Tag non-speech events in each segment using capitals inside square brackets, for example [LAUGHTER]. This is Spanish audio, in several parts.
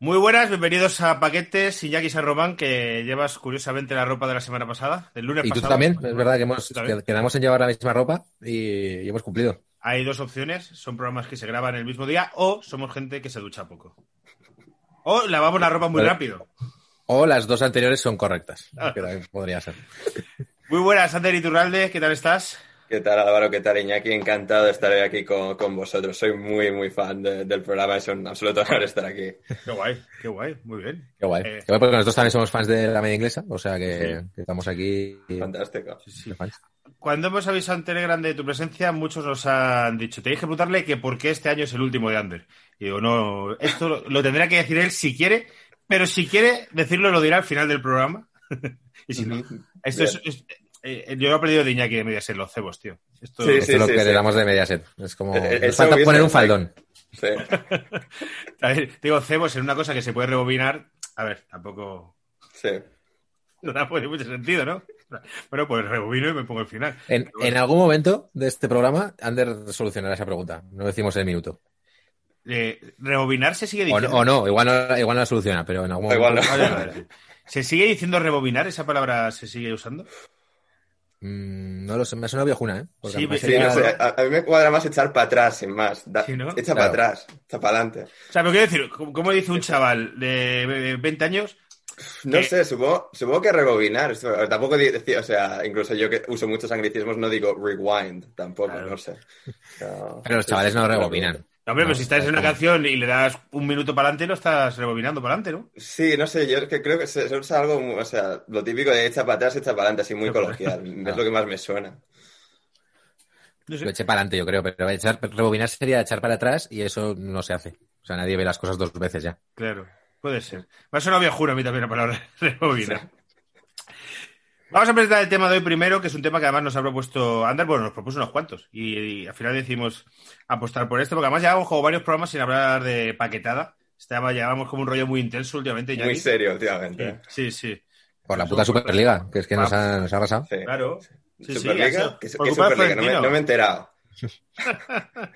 Muy buenas, bienvenidos a Paquetes, Iñaki San Román, que llevas curiosamente la ropa de la semana pasada, del lunes Y tú pasado. también, es verdad que hemos, ¿Tú también? que- quedamos en llevar la misma ropa y, y hemos cumplido. Hay dos opciones, son programas que se graban el mismo día o somos gente que se ducha poco. O lavamos la ropa muy Vale. rápido. O las dos anteriores son correctas, Ah. que también podría ser. Muy buenas, Ander Iturralde, ¿qué tal estás? ¿Qué tal Álvaro? ¿Qué tal Iñaki? Encantado de estar hoy aquí con, con vosotros. Soy muy, muy fan de- del programa. Es un absoluto honor estar aquí. Qué guay, qué guay, muy bien. Qué guay. Eh, Qué guay porque nosotros también somos fans de la media inglesa, o sea que, que estamos aquí. Fantástico. Cuando hemos avisado en Telegram de tu presencia, muchos nos han dicho, tenéis que preguntarle que por qué este año es el último de Ander. Y digo, no, esto lo, lo tendrá que decir él si quiere, pero si quiere decirlo lo dirá al final del programa. [LAUGHS] y si no, esto es, es- eh, yo he aprendido de Iñaki de Mediaset, los cebos, tío. Esto, Sí, Esto es lo sí, que sí. le damos de Mediaset. Es como. El- el nos falta poner un faldón. [LAUGHS] Sí. A ver, digo, cebos en una cosa que se puede rebobinar. A ver, tampoco sí. [LAUGHS] no da pues, mucho sentido, ¿no? Bueno, pues rebobino y me pongo el final. En, en algún momento de este programa, Ander solucionará esa pregunta. No decimos el minuto. Eh, rebobinar se sigue O, diciendo. no- o no, igual no, igual no la soluciona, pero en algún momento. Igual no. Vale, vale, vale. ¿Se sigue diciendo rebobinar? ¿Esa palabra se sigue usando? Mm, no lo sé, me suena viejuna, ¿eh? Porque Sí, sí, no a, a mí me cuadra más echar para atrás, sin más. Da- Sí, ¿no? Echa Claro. para atrás, echa para adelante. O sea, pero quiero decir, ¿cómo dice un chaval de 20 años? No sé, supongo, supongo que rebobinar. Tampoco o sea, incluso yo que uso muchos anglicismos no digo rewind, tampoco, Claro. no sé. No, Pero los chavales no rebobinan. No, hombre, No, pero si estás en una canción y le das un minuto para adelante, no estás rebobinando para adelante, ¿no? Sí, no sé, yo es que creo que se, se usa algo, muy- o sea, lo típico de echa para atrás, echa para adelante, así muy [LAUGHS] coloquial. Es lo que más me suena. No sé. Lo eché para adelante, yo creo, pero echar, rebobinar sería echar para atrás y eso no se hace. O sea, nadie ve las cosas dos veces ya. Claro, puede ser. Me ha sonado viejura a mí también la palabra [LAUGHS] rebobinar. Vamos a presentar el tema de hoy primero, que es un tema que además nos ha propuesto Ander, bueno, nos propuso unos cuantos. Y, y al final decidimos apostar por esto, porque además llevamos como varios programas sin hablar de paquetada. Estaba, llevamos como un rollo muy intenso últimamente. Muy serio últimamente. Sí, sí. Por la puta Superliga, que es que nos ha, nos ha arrasado. Sí. Claro. Sí, sí, Superliga, ¿Qué, qué Superliga? No me, Florentino. no me he enterado. [LAUGHS]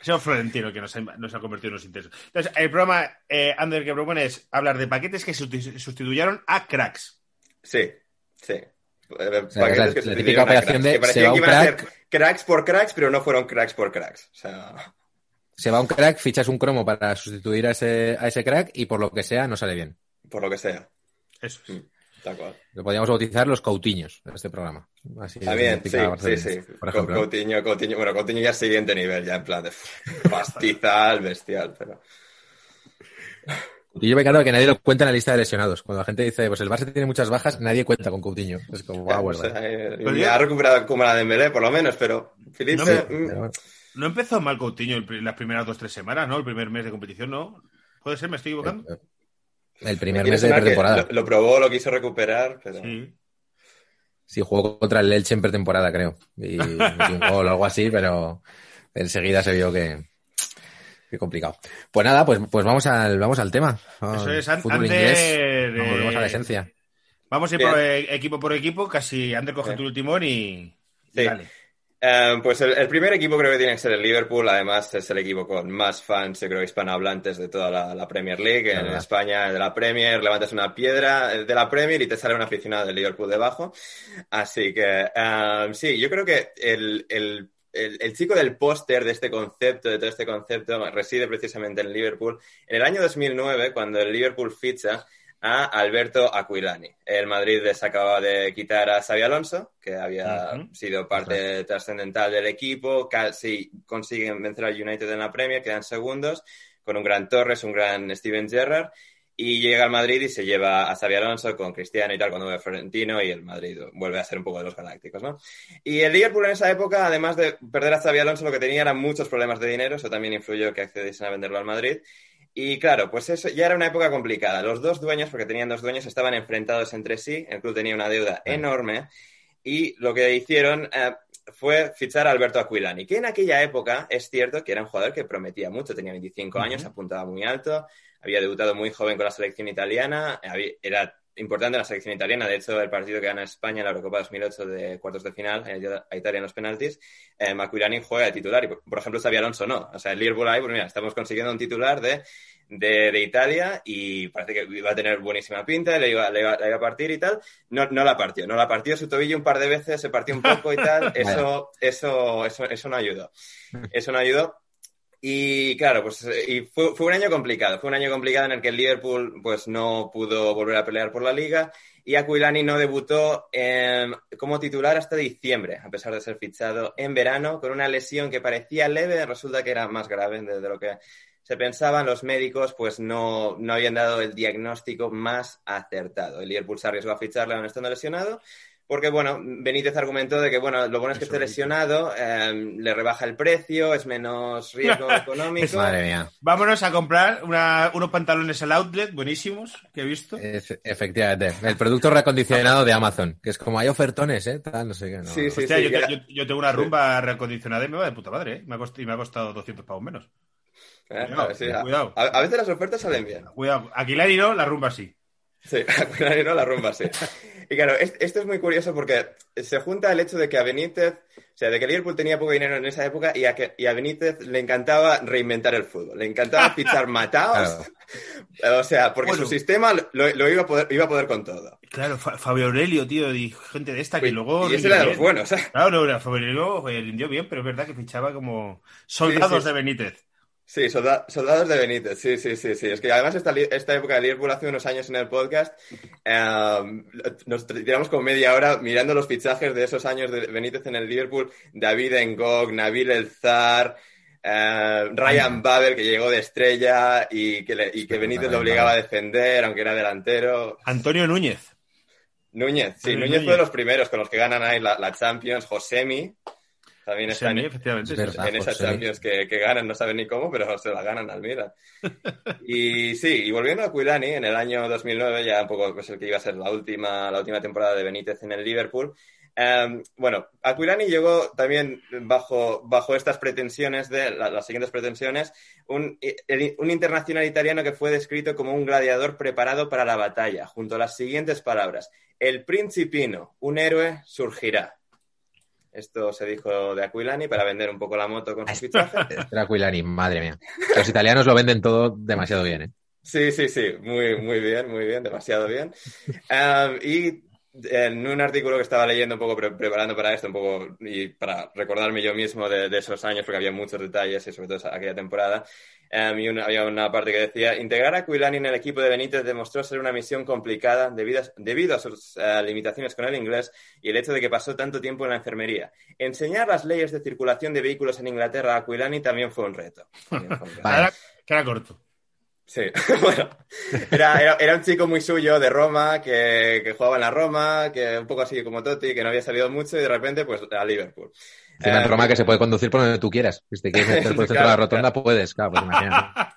Ha sido Florentino que nos ha, nos ha convertido en unos intensos. Entonces, el programa eh, Ander que propone es hablar de paquetes que susti- sustituyeron a cracks. Sí, sí. Eh, sea, paquetes la- que la típica a operación de que se parecía va que un iban a crack. ser cracks por cracks, pero no fueron cracks por cracks. O sea, Se va un crack, fichas un cromo para sustituir a ese, a ese crack y por lo que sea no sale bien. por lo que sea. Eso es. Tal cual. Lo podríamos bautizar los Coutinhos de este programa. Así También, sí, sí, sí. Por ejemplo. Coutinho, Coutinho, bueno, Coutinho ya es siguiente nivel, ya en plan de pastizal, bestial, pero... Y yo me encanta que nadie lo cuenta en la lista de lesionados. Cuando la gente dice, pues el Barça tiene muchas bajas, nadie cuenta con Coutinho. Es como, wow, o sea, eh, ya ha recuperado como la de Dembélé, por lo menos, pero Felipe... No me- mm, Pero bueno. No empezó mal Coutinho el las primeras dos tres semanas, ¿no? El primer mes de competición, ¿no? ¿Puede ser? ¿Me estoy equivocando? El me primer mes de pretemporada. Lo, lo probó, lo quiso recuperar, pero... Sí. Sí, jugó contra el Elche en pretemporada, creo. Y metió un gol o algo así, pero enseguida se vio que, que complicado. Pues nada, pues, pues vamos al, vamos al tema. Eso es, antes inglés. de- Vamos, volvemos a la esencia. Vamos a ir Bien. por, eh, equipo por equipo, casi Ander coge Bien. tu timón y... y Sí. dale. Eh, pues el, el primer equipo creo que tiene que ser el Liverpool, además es el equipo con más fans, yo creo, hispanohablantes de toda la, la Premier League. En Verdad. España, de la Premier, levantas una piedra de la Premier y te sale un aficionado del Liverpool debajo. Así que, eh, sí, yo creo que el, el, el, el chico del póster de este concepto, de todo este concepto, reside precisamente en Liverpool. En el año 2009, cuando el Liverpool ficha a Alberto Aquilani. El Madrid les acaba de quitar a Xavi Alonso, que había sido parte trascendental del equipo, casi consiguen vencer al United en la Premier, quedan segundos, con un gran Torres, un gran Steven Gerrard. Y llega al Madrid y se lleva a Xavi Alonso con Cristiano y tal cuando ve Florentino y el Madrid vuelve a ser un poco de los galácticos, ¿no? Y el Liverpool en esa época, además de perder a Xavi Alonso, lo que tenía eran muchos problemas de dinero, eso también influyó que accediesen a venderlo al Madrid. Y claro, pues eso ya era una época complicada. Los dos dueños, porque tenían dos dueños, estaban enfrentados entre sí, el club tenía una deuda enorme y lo que hicieron eh, fue fichar a Alberto Aquilani, que en aquella época es cierto que era un jugador que prometía mucho, tenía 25 años, apuntaba muy alto, había debutado muy joven con la selección italiana, era importante la selección italiana, de hecho el partido que gana España en la Eurocopa 2008 de cuartos de final, a Italia en los penaltis, eh, juega de titular y por, ejemplo Xavi Alonso no, o sea el Liverpool ahí, pues mira, estamos consiguiendo un titular de, de, Italia y parece que iba a tener buenísima pinta, le iba, le iba, a partir y tal, no, no la partió, no la partió su tobillo un par de veces, se partió un poco y tal, [LAUGHS] eso, eso, eso, eso no ayudó, eso no ayudó y claro, pues y fue, fue, un año complicado. Fue un año complicado en el que el Liverpool pues, no pudo volver a pelear por la liga y Aquilani no debutó como titular hasta diciembre, a pesar de ser fichado en verano con una lesión que parecía leve, resulta que era más grave de, lo que se pensaba. Los médicos pues no, no habían dado el diagnóstico más acertado. El Liverpool se arriesgó a ficharle aún estando lesionado porque, bueno, Benítez argumentó de que, bueno, lo bueno es que esté lesionado, em, le rebaja el precio, es menos riesgo [LAUGHS] económico. Madre mía. Vámonos a comprar unos pantalones al outlet buenísimos que he visto. efectivamente. El producto reacondicionado de Amazon, que es como hay ofertones, ¿eh? no sé qué. Sí, sí, sí, yo, tengo una rumba reacondicionada y me va de puta madre, ¿eh? Me ha costado, y me ha costado 200 pavos menos. Eh, cuidado, a, veces las ofertas salen bien. Cuidado. Aquí la no, la rumba sí. Sí, [LAUGHS] a no, la rumba sí. Y claro, esto es muy curioso porque se junta el hecho de que a Benítez, o sea, de que Liverpool tenía poco dinero en esa época y a, que, y a Benítez le encantaba reinventar el fútbol, le encantaba [LAUGHS] fichar mataos. [LAUGHS] O sea, porque su sistema lo, iba, a poder, iba a poder con todo. Claro, Fabio Aurelio, tío, y gente de esta que luego. Y ese era de los buenos, ¿eh? Claro, no, Fabio Aurelio rindió bien, pero es verdad que fichaba como soldados de Benítez. Sí, soldados de Benítez, sí, sí, sí, sí. Es que además esta, esta época de Liverpool hace unos años en el podcast em, nos tiramos como media hora mirando los fichajes de esos años de Benítez en el Liverpool. David Engog, Nabil El Zar, em, Ryan Babel, que llegó de estrella y que, y que Benítez lo obligaba a defender, aunque era delantero. Antonio Núñez. Núñez, sí, Núñez, fue de los primeros con los que ganan ahí la, la Champions. Josemi, también están en, efectivamente, en esas Champions que, ganan, no saben ni cómo, pero se la ganan al Milan. [LAUGHS] y sí, y volviendo a Quilani, en el año 2009, ya un poco pues, el que iba a ser la última, la última temporada de Benítez en el Liverpool, em, bueno, Aquilani llegó también bajo, bajo estas pretensiones, de las siguientes pretensiones, un, un, internacional italiano que fue descrito como un gladiador preparado para la batalla, junto a las siguientes palabras. El principino, un héroe, surgirá. Esto se dijo de Aquilani para vender un poco la moto con [LAUGHS] su fichaje. Era Aquilani, madre mía. Los italianos lo venden todo demasiado bien, ¿eh? Sí, sí, sí, muy, muy bien, muy bien, demasiado bien. y en un artículo que estaba leyendo un poco preparando para esto, un poco y para recordarme yo mismo de, esos años, porque había muchos detalles y sobre todo aquella temporada, um, había una parte que decía, integrar a Quilani en el equipo de Benítez demostró ser una misión complicada debido a, debido a sus eh, limitaciones con el inglés y el hecho de que pasó tanto tiempo en la enfermería. Enseñar las leyes de circulación de vehículos en Inglaterra a Quilani también fue un reto. [LAUGHS] Corto. Sí, [LAUGHS] bueno, era, era, un chico muy suyo de Roma, que, que, jugaba en la Roma, que un poco así como Totti, que no había salido mucho y de repente pues a Liverpool. En eh, Roma que se puede conducir por donde tú quieras. Si te quieres meter por el centro de la [LAUGHS] rotonda, puedes, claro, pues imagínate. [LAUGHS]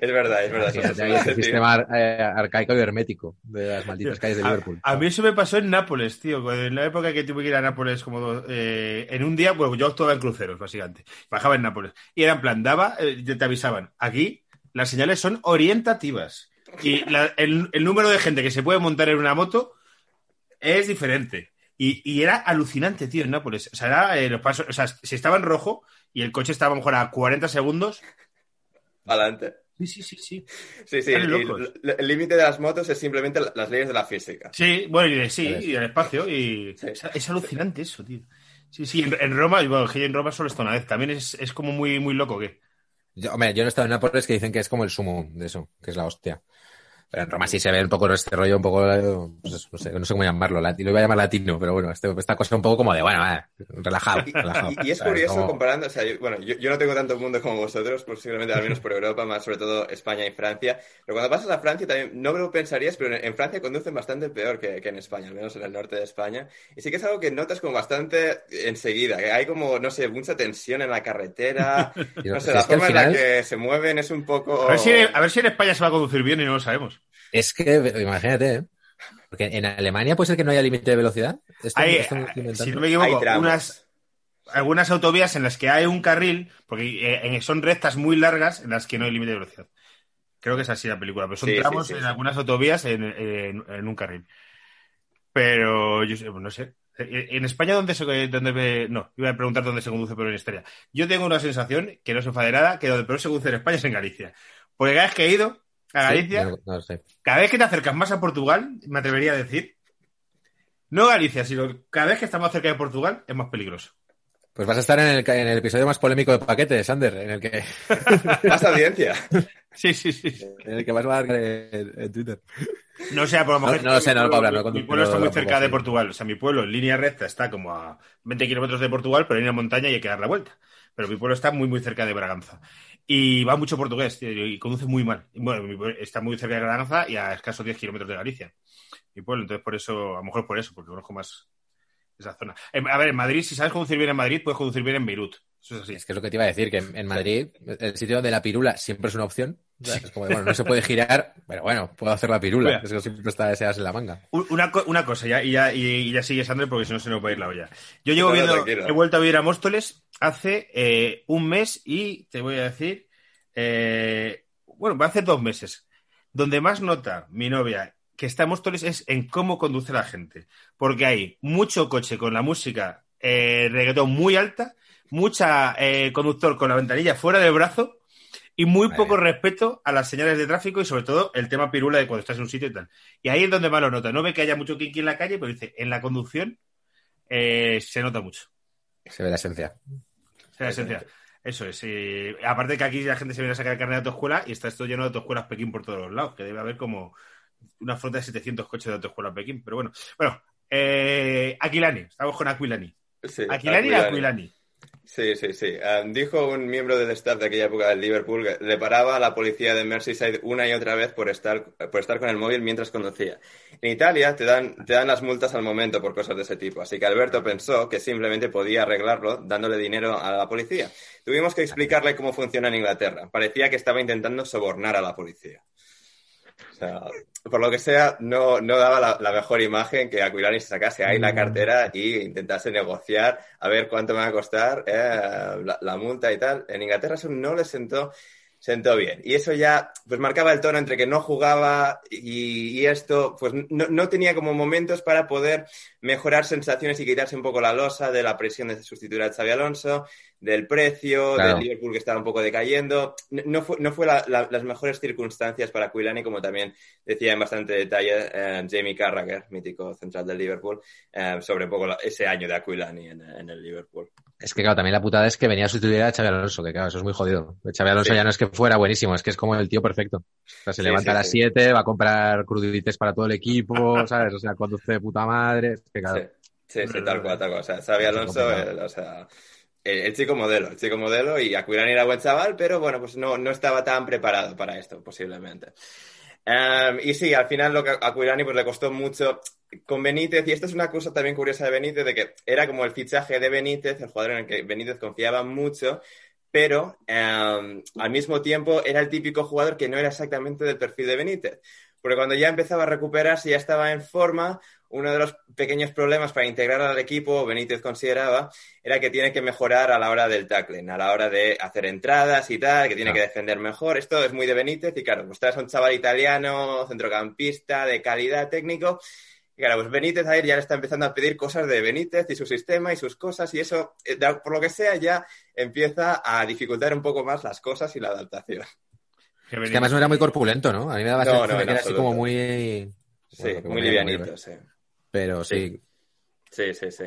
es verdad, es verdad. es el sistema eh, arcaico y hermético de las malditas calles de Liverpool. A, mí eso me pasó en Nápoles, tío. En la época que tuve que ir a Nápoles, como eh, en un día, bueno, yo actuaba en cruceros, básicamente. Bajaba en Nápoles. Y era en plan, daba, eh, te avisaban, aquí las señales son orientativas. Y el, número de gente que se puede montar en una moto es diferente. Y, era alucinante, tío, en Nápoles. O sea, era, los pasos, o sea, si estaba en rojo y el coche estaba a lo mejor a 40 segundos. Adelante. Sí, sí, sí, sí. Sí, sí. El límite de las motos es simplemente las leyes de la física. Sí, bueno, y sí, y el espacio. Y es, alucinante eso, tío. Sí, sí, en, Roma, bueno, en Roma solo está una vez. También es, es como muy, muy loco, ¿qué? Yo, hombre, yo no he estado en Nápoles que dicen que es como el sumo de eso, que es la hostia. Pero en Roma sí se ve un poco este rollo, un poco, pues no, sé, no sé cómo llamarlo, lo iba a llamar latino, pero bueno, este, esta cosa un poco como de, bueno, eh, relajado, relajado. Y, y es curioso Como- comparando, o sea, yo, bueno, yo, yo no tengo tanto mundo como vosotros, posiblemente al menos por Europa, más sobre todo España y Francia, pero cuando pasas a Francia también, no me lo pensarías, pero en, en Francia conducen bastante peor que, que en España, al menos en el norte de España, y sí que es algo que notas como bastante enseguida, que hay como, no sé, mucha tensión en la carretera, [LAUGHS] no sé, si la forma en la que se mueven es un poco... A ver, si, a ver si en España se va a conducir bien y no lo sabemos. Es que, imagínate, ¿eh? Porque en Alemania puede ser que no haya límite de velocidad. Esto- Hay, esto inventando. si no me equivoco, unas, algunas autovías en las que hay un carril, porque eh, son rectas muy largas en las que no hay límite de velocidad. Creo que es así la película, pero son Sí, tramos sí, en algunas autovías en, en- en un carril. Pero yo sé- no sé. Eh, En España, ¿dónde se dónde No, iba a preguntar dónde se conduce pero en historia. Yo tengo una sensación, que no se enfade nada, que donde peor se conduce en España es en Galicia. Porque cada vez que he ido a Sí, Galicia, no, no lo sé. cada vez que te acercas más a Portugal, me atrevería a decir, no Galicia, sino cada vez que estamos cerca de Portugal es más peligroso. Pues vas a estar en el, en el episodio más polémico de Paquete, Sander, en el que, [LAUGHS] Más audiencia. Sí, sí, sí. en el que vas a dar en, en Twitter. No sé, por lo mejor. No- no lo sé, no lo puedo hablar, no Mi pueblo está muy cerca de. Portugal. O sea, mi pueblo en línea recta está como a 20 kilómetros de Portugal, pero hay una montaña y hay que dar la vuelta. Pero mi pueblo está muy, muy cerca de Braganza. Y va mucho portugués y conduce muy mal. Bueno, está muy cerca de Braganza y a escasos 10 kilómetros de Galicia. Mi pueblo, entonces por eso, a lo mejor por eso, porque conozco más esa zona. En- a ver, en Madrid, si sabes conducir bien en Madrid, puedes conducir bien en Beirut. Eso es así. Es que es lo que te iba a decir, que en Madrid el sitio de la pirula siempre es una opción. Es como, bueno, no se puede girar, pero bueno, puedo hacer la pirula. Mira. Es que siempre está ese as en la manga. Un- Una, una cosa, ya, y ya, y, ya sigue Sandra porque si no se nos va a ir la olla. Yo llevo viendo, tranquilo. he vuelto a ver a Móstoles hace eh, un mes y te voy a decir, eh, bueno, va a hacer dos meses. Donde más nota mi novia que está en Móstoles es en cómo conduce la gente. Porque hay mucho coche con la música eh, reggaetón muy alta, mucha eh, conductor con la ventanilla fuera del brazo y muy Vale. poco respeto a las señales de tráfico y sobre todo el tema pirula de cuando estás en un sitio y tal. Y ahí es donde más lo nota. No ve que haya mucho kinky en la calle, pero dice, en la conducción eh, se nota mucho. Se ve la esencia. O sea, la esencia. Eso es. eh, aparte que aquí la gente se viene a sacar el carnet de autoescuela y está esto lleno de autoescuelas Pekín por todos los lados, que debe haber como una flota de 700 coches de autoescuela Pekín. Pero bueno, bueno, eh, Aquilani, estamos con Aquilani. Sí, Aquilani y Aquilani. Aquilani. Sí, sí, sí. Um, dijo un miembro del staff de aquella época del Liverpool que le paraba a la policía de Merseyside una y otra vez por estar, por estar con el móvil mientras conducía. En Italia te dan, te dan las multas al momento por cosas de ese tipo, así que Alberto pensó que simplemente podía arreglarlo dándole dinero a la policía. Tuvimos que explicarle cómo funciona en Inglaterra. Parecía que estaba intentando sobornar a la policía. Sea, por lo que sea, no, no daba la, la mejor imagen que Aquilani se sacase ahí la cartera y intentase negociar a ver cuánto me va a costar eh, la, la multa y tal. En Inglaterra eso no le sentó, sentó bien. Y eso ya pues marcaba el tono entre que no jugaba y, y esto, pues no, no tenía como momentos para poder mejorar sensaciones y quitarse un poco la losa de la presión de sustituir a Xavi Alonso, del precio, Claro. del Liverpool que estaba un poco decayendo. No, no fue, no fue la- la- las mejores circunstancias para Aquilani, como también decía en bastante detalle eh, Jamie Carragher, mítico central del Liverpool, eh, sobre un poco la- ese año de Aquilani en, en el Liverpool. Es que, claro, también la putada es que venía a sustituir a Xavi Alonso, que claro, eso es muy jodido. Xavi Alonso Sí. ya no es que fuera buenísimo, es que es como el tío perfecto. O sea, se Sí, levanta sí, a las sí. 7, va a comprar crudites para todo el equipo, ¿sabes? O sea, conduce de puta madre. Es que, claro, Sí, sí, sí, tal cual, tal cual. O sea, Xavi Alonso, o sea, el, chico modelo, el chico modelo, y Aquilani era buen chaval, pero bueno, pues no, no estaba tan preparado para esto, posiblemente. Um, y sí, al final lo que a pues le costó mucho con Benítez, y esto es una cosa también curiosa de Benítez, de que era como el fichaje de Benítez, el jugador en el que Benítez confiaba mucho, pero um, al mismo tiempo era el típico jugador que no era exactamente del perfil de Benítez. Porque cuando ya empezaba a recuperarse, ya estaba en forma, uno de los pequeños problemas para integrar al equipo, Benítez consideraba, era que tiene que mejorar a la hora del tackling, a la hora de hacer entradas y tal, que tiene Claro. que defender mejor. Esto es muy de Benítez y claro, pues traes a un chaval italiano, centrocampista, de calidad técnico. Y claro, pues Benítez a él ya le está empezando a pedir cosas de Benítez y su sistema y sus cosas y eso, eh, por lo que sea, ya empieza a dificultar un poco más las cosas y la adaptación. Que Es venimos- que además no era muy corpulento, ¿no? A mí me daba No, sensación no, que era así como muy... Sí, bueno, muy livianito, sí. Pero sí, Sí, sí, sí.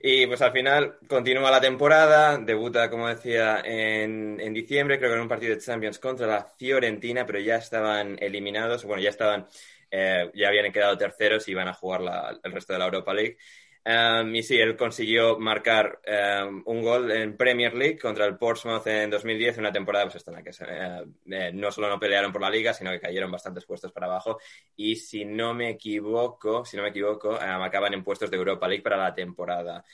Y pues al final continúa la temporada, debuta, como decía, en, en, diciembre, creo que en un partido de Champions contra la Fiorentina, pero ya estaban eliminados, bueno, ya estaban, eh, ya habían quedado terceros y iban a jugar la, el resto de la Europa League. Um, y sí, él consiguió marcar um, un gol en Premier League contra el Portsmouth en 2010, una temporada pues, en la que eh, eh, no solo no pelearon por la liga, sino que cayeron bastantes puestos para abajo. Y si no me equivoco, si no me equivoco, um, acaban en puestos de Europa League para la temporada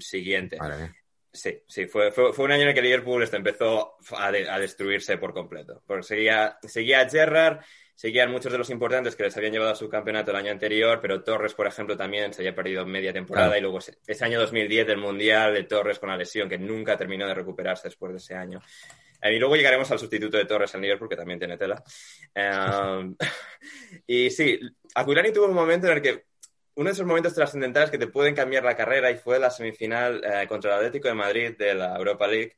siguiente. Vale. Sí, sí, fue, fue, fue, un año en el que Liverpool empezó a, de, a, destruirse por completo. Porque seguía, seguía a Gerrard, seguían muchos de los importantes que les habían llevado a su campeonato el año anterior, pero Torres, por ejemplo, también se había perdido media temporada claro. y luego ese año 2010 del Mundial de Torres con la lesión, que nunca terminó de recuperarse después de ese año. Eh, y luego llegaremos al sustituto de Torres en Liverpool, que también tiene tela. Um, [LAUGHS] y sí, Aquilani tuvo un momento en el que uno de esos momentos trascendentales que te pueden cambiar la carrera y fue la semifinal eh, contra el Atlético de Madrid de la Europa League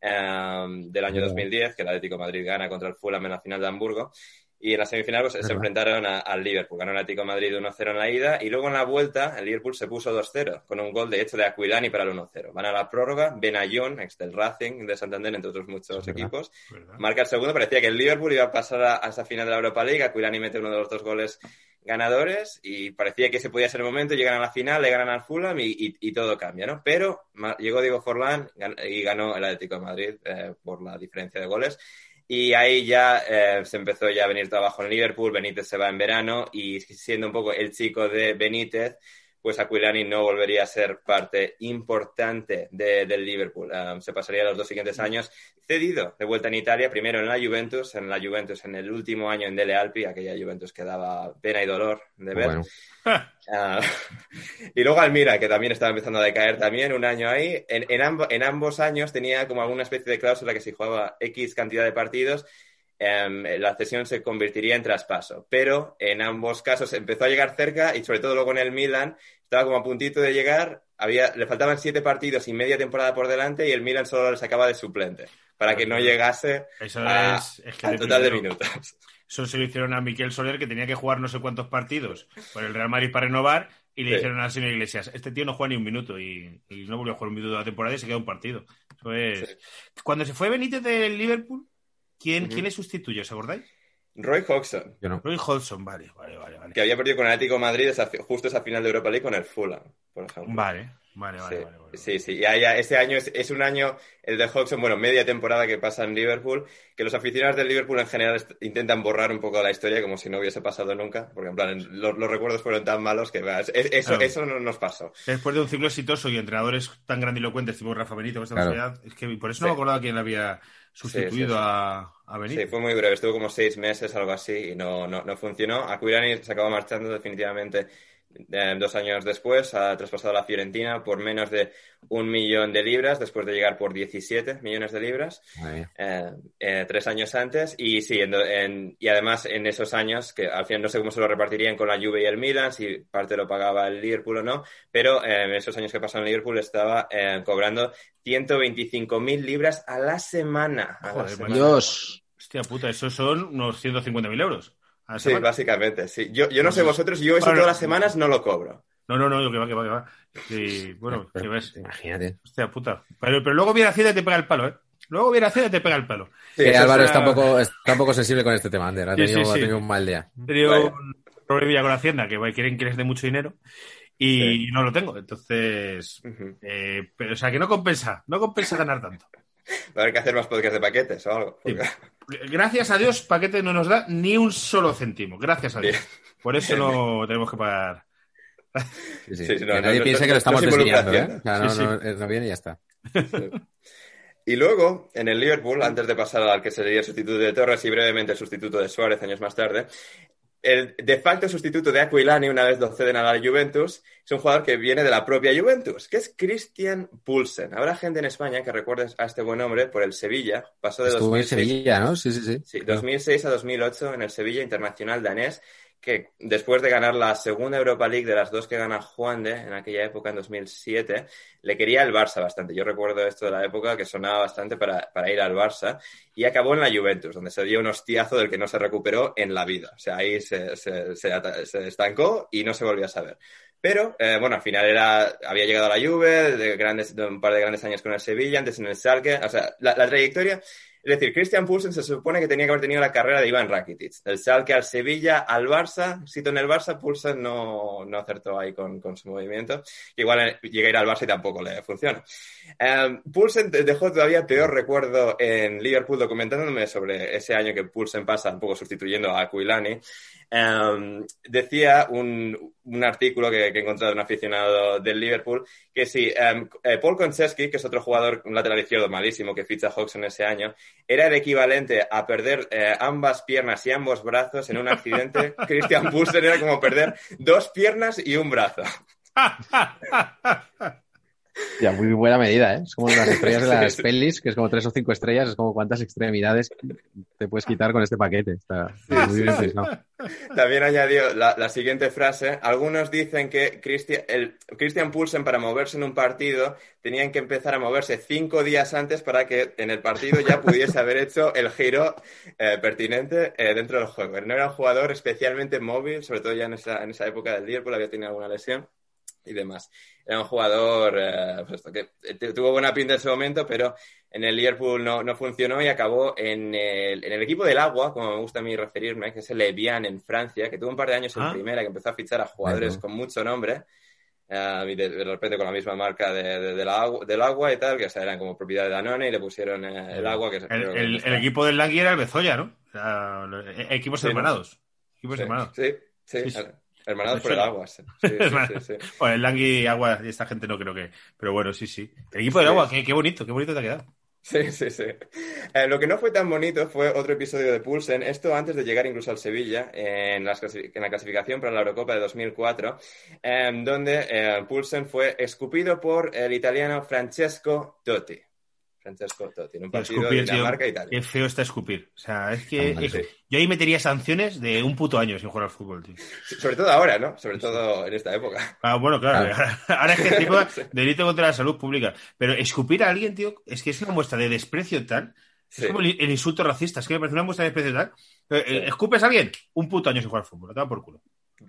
eh, del año 2010, que el Atlético de Madrid gana contra el Fulham en la final de Hamburgo. Y en la semifinal pues, se enfrentaron al Liverpool. Ganó el Atlético de Madrid 1-0 en la ida y luego en la vuelta el Liverpool se puso 2-0 con un gol de hecho de Aquilani para el 1-0. Van a la prórroga, Benayon, ex del Racing de Santander, entre otros muchos equipos, ¿verdad? marca el segundo. Parecía que el Liverpool iba a pasar a, a esa final de la Europa League. Aquilani mete uno de los dos goles ganadores y parecía que ese podía ser el momento. Llegan a la final, le ganan al Fulham y, y, y todo cambia, ¿no? Pero llegó Diego Forlán y ganó el Atlético de Madrid eh, por la diferencia de goles. Y ahí ya eh, se empezó ya a venir trabajo en Liverpool, Benítez se va en verano y siendo un poco el chico de Benítez, pues Aquilani no volvería a ser parte importante de, del Liverpool. Um, se pasaría los dos siguientes años cedido de vuelta en Italia, primero en la Juventus, en la Juventus en el último año en Dele Alpi, aquella Juventus que daba pena y dolor de ver. Bueno. Uh, [LAUGHS] y luego Almira, que también estaba empezando a decaer también, un año ahí. En, en, amb en ambos años tenía como alguna especie de cláusula que si jugaba X cantidad de partidos, Um, la cesión se convertiría en traspaso. Pero en ambos casos empezó a llegar cerca y sobre todo luego en el Milan estaba como a puntito de llegar, había, le faltaban siete partidos y media temporada por delante y el Milan solo le sacaba de suplente para que no llegase Eso a, es, es que al total de minutos. Eso se lo hicieron a Miquel Soler que tenía que jugar no sé cuántos partidos por el Real Madrid para renovar y le sí. dijeron al señor Iglesias, este tío no juega ni un minuto y, y, no volvió a jugar un minuto de la temporada y se quedó un partido. Eso es... sí. Cuando se fue Benítez del Liverpool, ¿Quién, uh -huh. ¿Quién le sustituyó? ¿Os acordáis? Roy Hodgson. No. Roy Hodgson, vale, vale, vale, vale. Que había perdido con el Atlético de Madrid esa, justo esa final de Europa League con el Fulham, por ejemplo. Vale, vale, vale. Sí, vale, vale. sí, sí. Y ya, ese año es, es, un año, el de Hodgson, bueno, media temporada que pasa en Liverpool, que los aficionados del Liverpool en general intentan borrar un poco la historia como si no hubiese pasado nunca, porque en plan, los, los recuerdos fueron tan malos que es, eso, claro. eso no nos pasó. Después de un ciclo exitoso y entrenadores tan grandilocuentes tipo Rafa Benito, esta claro. es que por eso sí. no me acordaba quién había sustituido sí, sí, a, a Benítez. Sí, fue muy breve, estuvo como seis meses, algo así, y no, no, no funcionó. Aquilani se acabó marchando definitivamente eh, dos años después, ha traspasado a la Fiorentina por menos de un millón de libras, después de llegar por 17 millones de libras, eh, eh, tres años antes. Y sí, en, en, y además en esos años, que al final no sé cómo se lo repartirían con la Juve y el Milan, si parte lo pagaba el Liverpool o no, pero eh, en esos años que pasó en Liverpool estaba eh, cobrando 125.000 libras a la semana. A Joder, la semana. Dios. Hostia puta, esos son unos 150.000 euros. Sí, básicamente, sí. Yo, yo no sé vosotros, yo eso bueno, todas las semanas no lo cobro. No, no, no, que va, que va, que va. Sí, bueno, [LAUGHS] pero, ¿qué ves? Imagínate. Hostia puta. Pero, pero luego viene Hacienda y te pega el palo, ¿eh? Luego viene Hacienda y te pega el palo. Sí, sí Álvaro está, un poco, está un poco sensible con este tema, Ander. Ha, tenido, sí, ha tenido un mal día. He tenido vale. un problema con Hacienda, que quieren que les dé mucho dinero y no lo tengo. Entonces, uh -huh. eh, pero, o sea, que no compensa, no compensa ganar tanto. Va [LAUGHS] a haber que hacer más podcasts de paquetes o algo. Sí. Gracias a Dios, paquete no nos da ni un solo céntimo. Gracias a Dios. Por eso no [LAUGHS] tenemos que pagar. Sí, sí. sí no, que nadie no, piense que lo estamos desviando, ¿eh? O sea, no, no, no, viene y ya está. Y luego, en el Liverpool, antes de pasar al que sería el sustituto de Torres y brevemente el sustituto de Suárez años más tarde, el de facto sustituto de Aquilani, una vez lo ceden a la Juventus, es un jugador que viene de la propia Juventus, que es Christian Poulsen. Habrá gente en España que recuerde a este buen hombre por el Sevilla. Pasó de Estuvo 2006, en Sevilla, ¿no? Sí, sí, sí. Sí, 2006 a 2008 en el Sevilla Internacional danés que después de ganar la segunda Europa League de las dos que gana Juan de en aquella época, en 2007, le quería el Barça bastante. Yo recuerdo esto de la época que sonaba bastante para, para, ir al Barça y acabó en la Juventus, donde se dio un hostiazo del que no se recuperó en la vida. O sea, ahí se, se, se, estancó y no se volvió a saber. Pero, eh, bueno, al final era, había llegado a la Juve, de, grandes, de un par de grandes años con el Sevilla, antes en el Schalke. O sea, la trayectoria es decir, Christian Poulsen se supone que tenía que haber tenido la carrera de Iván Rakitic. Del Schalke al Sevilla, al Barça, sito en el Barça, Poulsen no, no acertó ahí con, con, su movimiento. Igual eh, llega a ir al Barça y tampoco le funciona. Um, Poulsen dejó todavía peor recuerdo en Liverpool documentándome sobre ese año que Poulsen pasa un poco sustituyendo a Aquilani. Um, decía un, un artículo que, que, he encontrado de un aficionado del Liverpool que si um, eh, Paul Konchesky, que es otro jugador, un lateral izquierdo malísimo que ficha Hawks en ese año, era el equivalente a perder eh, ambas piernas y ambos brazos en un accidente. [LAUGHS] Christian Poulsen era como perder dos piernas y un brazo. [LAUGHS] Ya, muy buena medida, ¿eh? Es como las [LAUGHS] estrellas de las pelis, que es como tres o cinco estrellas, es como cuántas extremidades te puedes quitar con este paquete. Está sí, muy bien pensado. También añadió la, la, siguiente frase. Algunos dicen que Christian, el, Christian Poulsen para moverse en un partido tenían que empezar a moverse cinco días antes para que en el partido ya pudiese haber hecho el giro eh, pertinente eh, dentro del juego. No era un jugador especialmente móvil, sobre todo ya en esa, en esa época del Liverpool, había tenido alguna lesión y demás. Era un jugador eh, pues esto, que tuvo buena pinta en ese momento, pero en el Liverpool no, no funcionó y acabó en el, en el, equipo del agua, como me gusta a mí referirme, que es el Evian en Francia, que tuvo un par de años en ah. primera, que empezó a fichar a jugadores bueno. con mucho nombre. Uh, y de, de, repente con la misma marca de, de, de la agua, del agua y tal, que o sea, eran como propiedad de Danone y le pusieron eh, el agua. Que el, el, el, equipo del Langui era el Bezoya, ¿no? Sea, equipos sí, hermanados. Equipos sí. Sí, sí. sí. Hermanados por el agua. Sí, sí, [LAUGHS] sí, sí. Bueno, el Langui, agua, y esta gente no creo que. Pero bueno, sí, sí. El equipo del agua, qué, qué, bonito, qué bonito te ha quedado. Sí, sí, sí. Eh, lo que no fue tan bonito fue otro episodio de Pulsen, esto antes de llegar incluso al Sevilla, en, las, en la clasificación para la Eurocopa de 2004, eh, donde Pulsen fue escupido por el italiano Francesco Totti. Francesco Totti, en un partido escupir, de Dinamarca tío, Italia. Qué feo está escupir. O sea, es que es, yo ahí metería sanciones de un puto año sin jugar al fútbol, tío. Sobre todo ahora, ¿no? Sobre todo en esta época. Ah, bueno, claro. claro. Ahora es que tipo [LAUGHS] delito contra la salud pública. Pero escupir a alguien, tío, es que es una muestra de desprecio tal. Sí. Es como el, el, insulto racista. Es que me parece una muestra de desprecio tal. Eh, sí. ¿Escupes a alguien? Un puto año sin jugar al fútbol. Toma por culo.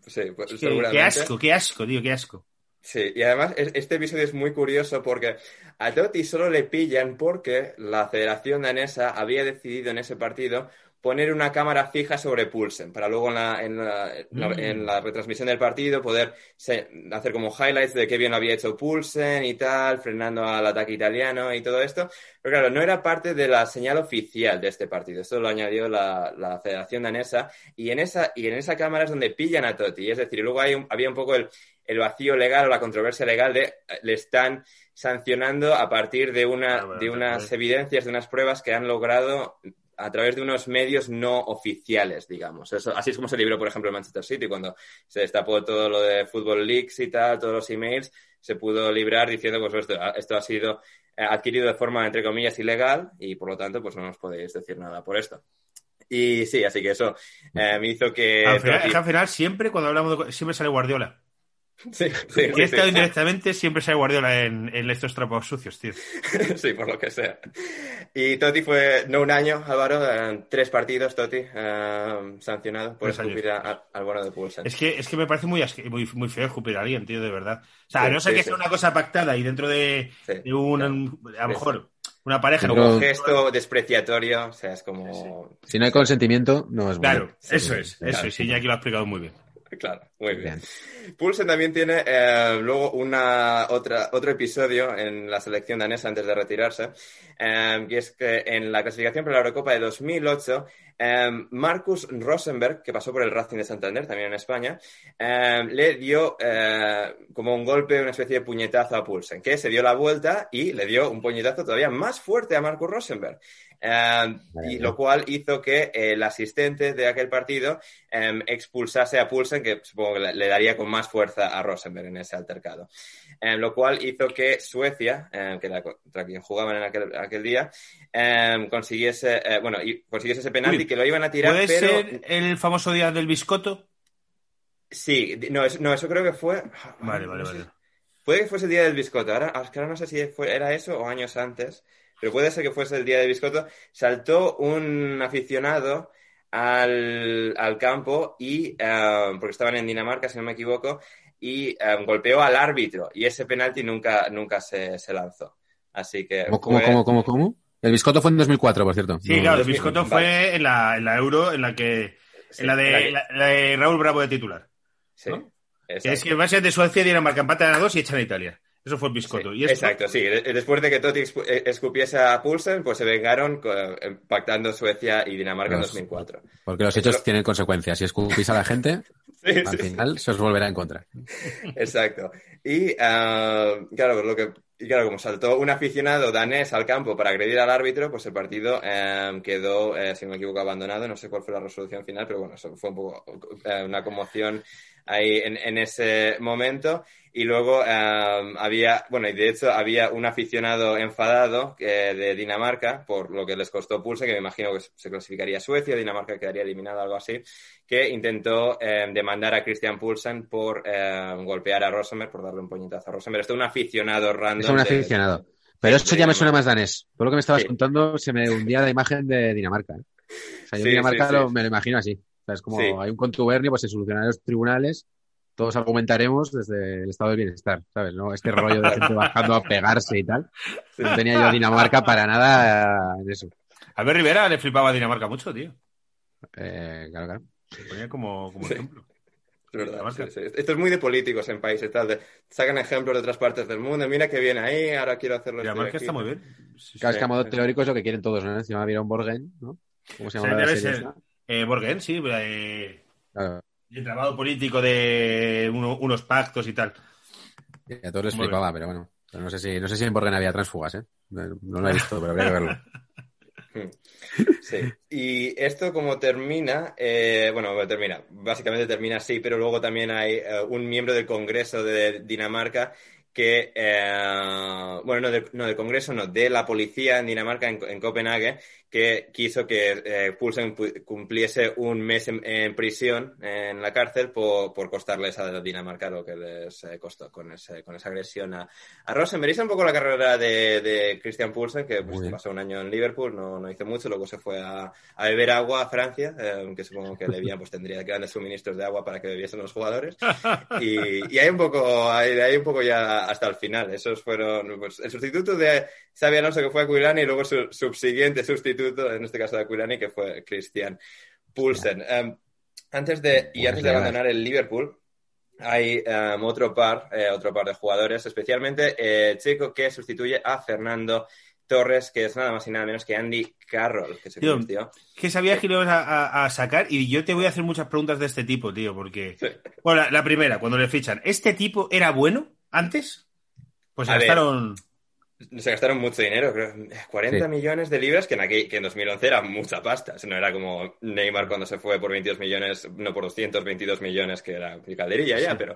Sí, pues, es que, qué asco, qué asco, tío, qué asco. Sí, y además este episodio es muy curioso porque a Totti solo le pillan porque la Federación Danesa había decidido en ese partido poner una cámara fija sobre Pulsen para luego en la, en la, mm. en la retransmisión del partido poder se, hacer como highlights de qué bien lo había hecho Pulsen y tal, frenando al ataque italiano y todo esto. Pero claro, no era parte de la señal oficial de este partido. Esto lo añadió la, la Federación Danesa y en, esa, y en esa cámara es donde pillan a Totti. Es decir, luego hay un, había un poco el, el vacío legal o la controversia legal de le están sancionando a partir de, una, ah, de unas evidencias, de unas pruebas que han logrado a través de unos medios no oficiales, digamos. Eso, así es como se libró, por ejemplo, el Manchester City, cuando se destapó todo lo de Football Leaks y tal, todos los emails, se pudo librar diciendo, pues esto, esto ha sido eh, adquirido de forma, entre comillas, ilegal y por lo tanto, pues no nos podéis decir nada por esto. Y sí, así que eso eh, me hizo que... Al final, es que al final siempre, cuando hablamos de... siempre sale Guardiola. Sí, sí, y sí, sí. indirectamente siempre se ha Guardiola en, en, estos trapos sucios, tío. [LAUGHS] sí, por lo que sea. Y Totti fue, no un año, Álvaro, en tres partidos, Totti, uh, sancionado por escupir a, al bueno de Pulsen. Es que, es que me parece muy, muy, muy feo escupir a alguien, tío, de verdad. O sea, sí, no sé que sea una cosa pactada y dentro de, de un, a lo mejor, una pareja. Como un gesto despreciatorio, o sea, es como... Si no hay consentimiento, no es bueno. Claro, eso es, eso claro. es, y aquí lo ha explicado muy bien. Claro, muy bien. bien. Pulsen también tiene eh, luego una, otra, otro episodio en la selección danesa antes de retirarse, eh, y es que en la clasificación para la Eurocopa de 2008, eh, Marcus Rosenberg, que pasó por el Racing de Santander, también en España, eh, le dio eh, como un golpe, una especie de puñetazo a Pulsen, que se dio la vuelta y le dio un puñetazo todavía más fuerte a Marcus Rosenberg. Uh, y lo cual hizo que el asistente de aquel partido um, expulsase a Pulsen, que supongo que le, daría con más fuerza a Rosenberg en ese altercado. Um, lo cual hizo que Suecia, um, que era contra quien jugaban en aquel, aquel día, consiguiese, uh, bueno, consiguiese ese penalti Uy, que lo iban a tirar, ¿puede pero... ser el famoso día del biscotto? Sí, no, eso, no, eso creo que fue... Vale, vale, vale. Puede que fuese el día del biscotto. Ahora, ahora no sé si fue, era eso o años antes pero puede ser que fuese el día de Biscotto, saltó un aficionado al, al campo y, uh, porque estaban en Dinamarca, si no me equivoco, y um, golpeó al árbitro y ese penalti nunca, nunca se, se lanzó. Así que... ¿Cómo, cómo, fue- cómo, cómo, cómo? El biscotto fue en 2004, por cierto. Sí, No, claro, el Biscotto vale. fue en la, en la Euro, en la que. Sí, en la de, la que- la- la de Raúl Bravo de titular. Sí, ¿no? exacto. Que es que básicamente Suecia y Dinamarca empatan a dos y echan a Italia. Eso fue el Biscotto. Sí, y Exacto, sí. De- Después de que Totti eh, escupiese a Poulsen, pues se vengaron eh, pactando Suecia y Dinamarca en Los- 2004. Porque los hechos Pero- tienen consecuencias. Si escupís a la gente, [LAUGHS] Sí, al sí, sí. final se os volverá en contra. Exacto. Y ah, claro, lo que, y claro, como saltó un aficionado danés al campo para agredir al árbitro, pues el partido eh, quedó, eh, si no me equivoco, abandonado. No sé cuál fue la resolución final, pero bueno, eso fue un poco eh, una conmoción ahí en, en ese momento. Y luego eh, había, bueno, y de hecho había un aficionado enfadado eh, de Dinamarca por lo que les costó pulse, que me imagino que se clasificaría Suecia, Dinamarca quedaría eliminada, algo así, que intentó eh, demandar a Christian Poulsen por eh, golpear a Rosenberg, por darle un puñetazo a Rosenberg. Esto es un aficionado random. Es un de- aficionado. Pero eso ya me suena más danés. Todo lo que me estabas Sí. contando se me hundía la imagen de Dinamarca. ¿eh? O sea, yo Sí, Dinamarca sí, lo- sí. me lo imagino así. O sea, es como hay un contubernio, pues se solucionará en los tribunales, todos argumentaremos desde el estado del bienestar, ¿sabes? ¿No? Este rollo de gente bajando a pegarse y tal. [LAUGHS] No tenía yo a Dinamarca para nada en eso. A ver, Rivera le flipaba a Dinamarca mucho, tío. Eh, claro, claro. Se ponía como, como Sí. ejemplo. Es verdad, Dinamarca. sí, sí. Esto es muy de políticos en países, tal, de- sacan ejemplos de otras partes del mundo. Mira que viene ahí, ahora quiero hacerlo. Dinamarca está muy bien. Sí, sí. Claro, es que a modo sí. teórico es lo que quieren todos, ¿no? Encima había un Borgen, ¿no? ¿Cómo se O llama sea, la debe serie ser- esta? Eh, Borgen, sí, eh, Claro. El trabajo político de uno- unos pactos y tal. Y a todos les Muy flipaba, pero bueno. Pero no sé si, no sé si en Borgen había transfugas, ¿eh? No, no lo he visto, pero habría que verlo. [LAUGHS] Sí. Y esto como termina, eh, bueno, bueno, termina, básicamente termina así, pero luego también hay eh, un miembro del Congreso de Dinamarca que, eh, bueno, no, del- no del Congreso, no, de la policía en Dinamarca, en, en Copenhague, que quiso que eh, Poulsen cumpliese un mes en, en prisión, en la cárcel, por, por costarles a Dinamarca lo que les eh, costó con, ese, con esa agresión a, a Rosenberg. Hizo un poco la carrera de, de Christian Poulsen, que pues, pasó un año en Liverpool, no, no hizo mucho, luego se fue a, a beber agua a Francia, eh, que supongo que Levian pues tendría grandes suministros de agua para que bebiesen los jugadores. Y, y hay un poco, hay, ahí un poco ya hasta el final. Esos fueron pues, el sustituto de Xabi Alonso que fue Aquilani y luego su subsiguiente sustituto, en este caso de Aquilani, que fue Christian Poulsen. Um, antes de, y antes de llegadas. abandonar el Liverpool, hay um, otro par, eh, otro par de jugadores, especialmente eh, Checo, que sustituye a Fernando Torres, que es nada más y nada menos que Andy Carroll, que se Tío. Que sabía que lo ibas a, a- a sacar y yo te voy a hacer muchas preguntas de este tipo, tío, porque... Sí. Bueno, la, la primera, cuando le fichan, ¿este tipo era bueno antes? Pues se ver. Se gastaron mucho dinero, creo, 40 Sí. millones de libras, que en, aquel, que en 2011 era mucha pasta. O sea, no era como Neymar cuando se fue por 22 millones, no por 222 millones, que era calderilla ya, pero...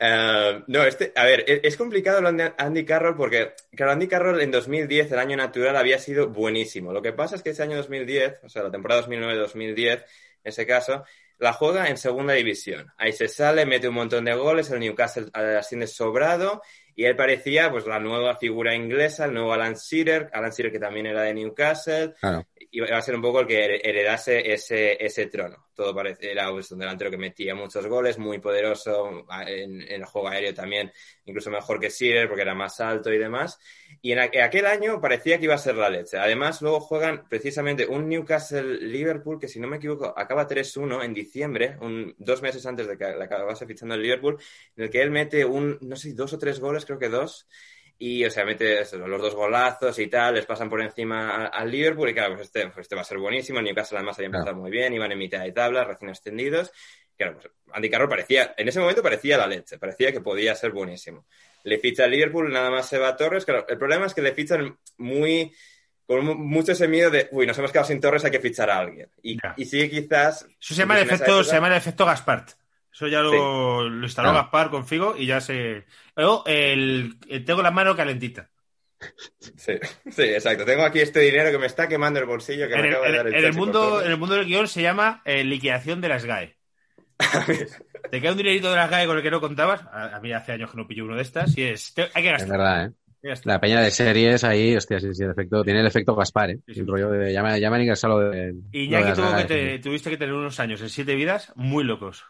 eh, no, este, a ver, es, es complicado lo de Andy Carroll porque, claro, Andy Carroll en 2010, el año natural, había sido buenísimo. Lo que pasa es que ese año 2010, o sea, la temporada 2009-2010, en ese caso, la juega en segunda división. Ahí se sale, mete un montón de goles, el Newcastle eh, asciende sobrado y él parecía pues la nueva figura inglesa, el nuevo Alan Shearer, Alan Shearer que también era de Newcastle, Claro. iba a ser un poco el que heredase ese, ese trono. Todo parece, era pues, un delantero que metía muchos goles, muy poderoso en, el juego aéreo también, incluso mejor que Shearer porque era más alto y demás. Y en, aqu- aquel año parecía que iba a ser la leche. Además, luego juegan precisamente un Newcastle-Liverpool que, si no me equivoco, acaba 3-1 en diciembre, dos meses antes de que le acabase fichando el Liverpool, en el que él mete un, no sé, dos o tres goles, creo que dos. Y, o sea, mete eso, los dos golazos y tal, les pasan por encima al Liverpool. Y claro, pues este, pues este va a ser buenísimo. El Newcastle además había empezado muy bien, iban en mitad de tabla, recién extendidos. Claro, pues Andy Carroll parecía, en ese momento parecía la leche, parecía que podía ser buenísimo. Le ficha al Liverpool, nada más se va a Torres. Claro, el problema es que le fichan muy, con mu- mucho ese miedo de, uy, nos hemos quedado sin Torres, hay que fichar a alguien. Y, y sí, quizás. Eso se llama, el pues efecto, se llama el efecto Gaspart. Eso ya lo, lo instaló Claro. Gaspar con Figo y ya se... Luego, el, el- tengo la mano calentita. Sí, sí, exacto. Tengo aquí este dinero que me está quemando el bolsillo que En me el, acaba de en- dar el en el mundo, en el mundo del guion se llama eh, liquidación de las GAE. [LAUGHS] Te queda un dinerito de las GAE con el que no contabas. A, a mí hace años que no pillo uno de estas y es... te- hay que Es gastar. verdad, ¿eh? La peña de series ahí, hostia, sí, sí, el efecto, tiene el efecto Gaspar, ¿eh? Sí, sí. El rollo de, ya me, ya me han ingresado lo de... Iñaki tuvo que te- tuviste que tener unos años en siete vidas muy locos.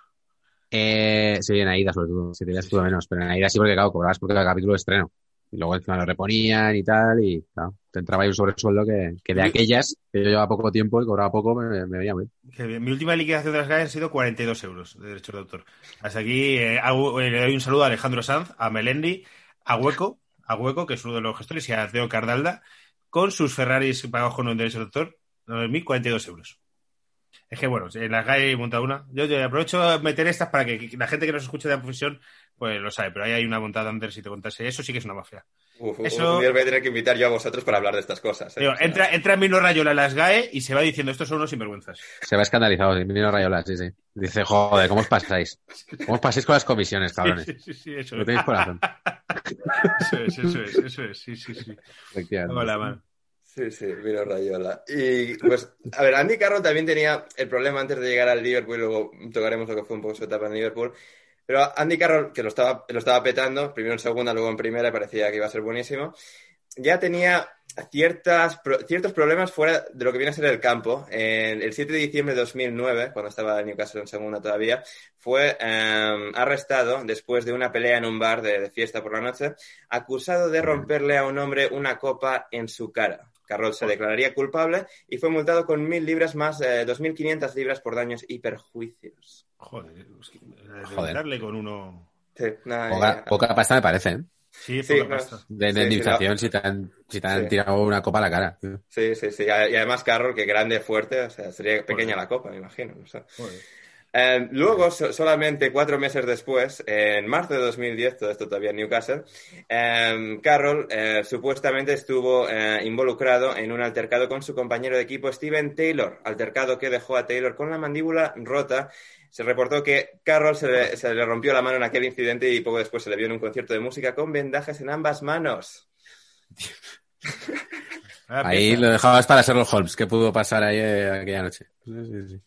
Eh, sí, en Aida sobre todo, si tenías tú menos, pero en Aida sí porque, claro, cobrabas porque el capítulo de estreno. Y luego encima lo reponían y tal, y claro, te entraba ahí un sobresueldo que, que de aquellas, que yo llevaba poco tiempo y cobraba poco, me, me veía muy bien. Mi última liquidación de las GAE han sido 42 euros de derechos de autor. Hasta aquí eh, hago, eh, le doy un saludo a Alejandro Sanz, a Melendi, a Hueco, a Hueco, que es uno de los gestores, y a Teo Cardalda, con sus Ferraris pagados con un derecho de autor, 9.042 euros. Es que bueno, en la he montado una. Yo, yo aprovecho de meter estas para que la gente que nos escuche de la profesión pues lo sabe, pero ahí hay una montada antes si te contase. Eso sí que es una mafia. Uf, Eso- un día os voy a tener que invitar yo a vosotros para hablar de estas cosas. ¿eh? Digo, entra, entra Mino Rayola en las GAE y se va diciendo, estos son unos sinvergüenzas. Se va escandalizado, sí, Mino Rayola, sí, sí. Dice, joder, ¿cómo os pasáis? ¿Cómo os pasáis con las comisiones, cabrones? Sí, sí, sí, eso No es. tenéis [LAUGHS] corazón. Eso es, eso es, eso es, sí, sí, sí. Efectivamente. Hola. Sí, sí, vino Rayola. Y pues, a ver, Andy Carroll también tenía el problema antes de llegar al Liverpool, luego tocaremos lo que fue un poco su etapa en Liverpool. Pero Andy Carroll, que lo estaba, lo estaba petando, primero en segunda, luego en primera, y parecía que iba a ser buenísimo, ya tenía ciertas, ciertos problemas fuera de lo que viene a ser el campo. En el 7 de diciembre de 2009, cuando estaba en Newcastle en segunda todavía, fue eh, arrestado después de una pelea en un bar de, de fiesta por la noche, acusado de romperle a un hombre una copa en su cara. Carroll se declararía culpable y fue multado con mil libras más eh, 2.500 libras por daños y perjuicios. Joder, eh, Joder. darle con uno. Sí, nada, Poca, ya- poca pasta me parece, ¿eh? Sí, Sí, poca no, pasta. De indemnización sí, si te han, si te han Sí. tirado una copa a la cara. Sí, sí, sí. Y además Carroll, que grande, fuerte, o sea, sería pequeña la copa, me imagino. Joder. Eh, luego, so- solamente cuatro meses después, en marzo de 2010, todo esto todavía en Newcastle, eh, Carroll eh, supuestamente estuvo eh, involucrado en un altercado con su compañero de equipo Steven Taylor, altercado que dejó a Taylor con la mandíbula rota. Se reportó que Carroll se le, se le rompió la mano en aquel incidente y poco después se le vio en un concierto de música con vendajes en ambas manos. [LAUGHS] Ah, Ahí lo dejabas para Sherlock Holmes, que pudo pasar ahí eh, aquella noche. Sí, sí, sí.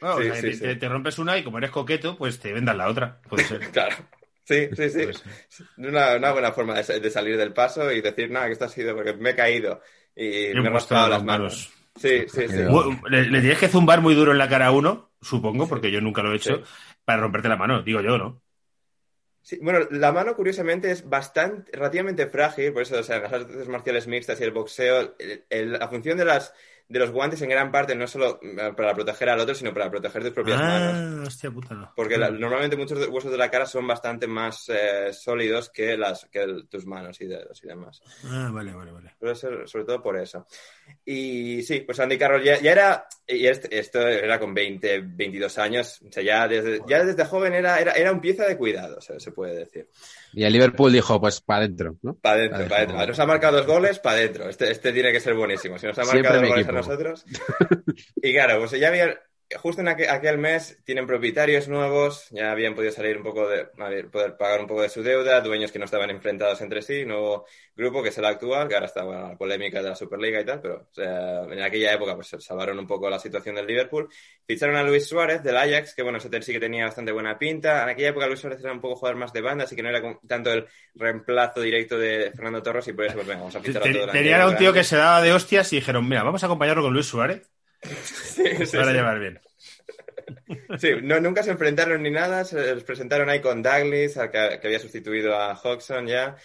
Bueno, o Sí, sea, sí, te, sí. te- te rompes una y como eres coqueto, pues te vendas la otra. Puede ser. [LAUGHS] Claro. Sí, sí, sí. Una, una buena forma de, sa- de salir del paso y decir, nada, que esto ha sido porque me he caído y me he raspado las manos. Sí, sí, sí. Le, le tienes que zumbar muy duro en la cara a uno, supongo, porque yo nunca lo he hecho, Sí. para romperte la mano, digo yo, ¿no? Sí, bueno, la mano curiosamente es bastante, relativamente frágil, por eso, o sea, en las artes marciales mixtas y el boxeo, el- el- la función de las de los guantes en gran parte no solo para proteger al otro, sino para proteger tus propias manos. Ah, hostia puta. no. Porque la- normalmente muchos de- huesos de la cara son bastante más eh, sólidos que las que el- tus manos y dedos y demás. Ah, vale, vale, vale. Puede ser, sobre todo por eso. Y sí, pues Andy Carroll ya, ya era, y este- esto era con 20, 22 años, o sea, ya desde, ya desde joven era, era, era un pieza de cuidado, o sea, se puede decir. Y el Liverpool dijo, pues para adentro, ¿no? Para adentro, para adentro. joder. Nos ha marcado dos goles, para adentro. Este, este tiene que ser buenísimo. Si nos ha marcado dos goles. Nosotros. [LAUGHS] Y claro, pues ya había, justo en aquel, aquel mes tienen propietarios nuevos, ya habían podido salir un poco de, a ver, poder pagar un poco de su deuda, dueños que no estaban enfrentados entre sí, nuevo grupo que es el actual, que ahora está bueno, la polémica de la Superliga y tal, pero o sea, en aquella época pues salvaron un poco la situación del Liverpool. Ficharon a Luis Suárez del Ajax, que bueno, ese sí que tenía bastante buena pinta. En aquella época Luis Suárez era un poco jugador más de banda, así que no era tanto el reemplazo directo de Fernando Torres y por eso pues venga, vamos a fichar a todo Tenían a un tío que se daba de hostias y dijeron, mira, vamos a acompañarlo con Luis Suárez Sí, sí, para sí. llevar bien. Sí, no, nunca se enfrentaron ni nada, se les presentaron ahí con Douglas, al que, que había sustituido a Hodgson ya.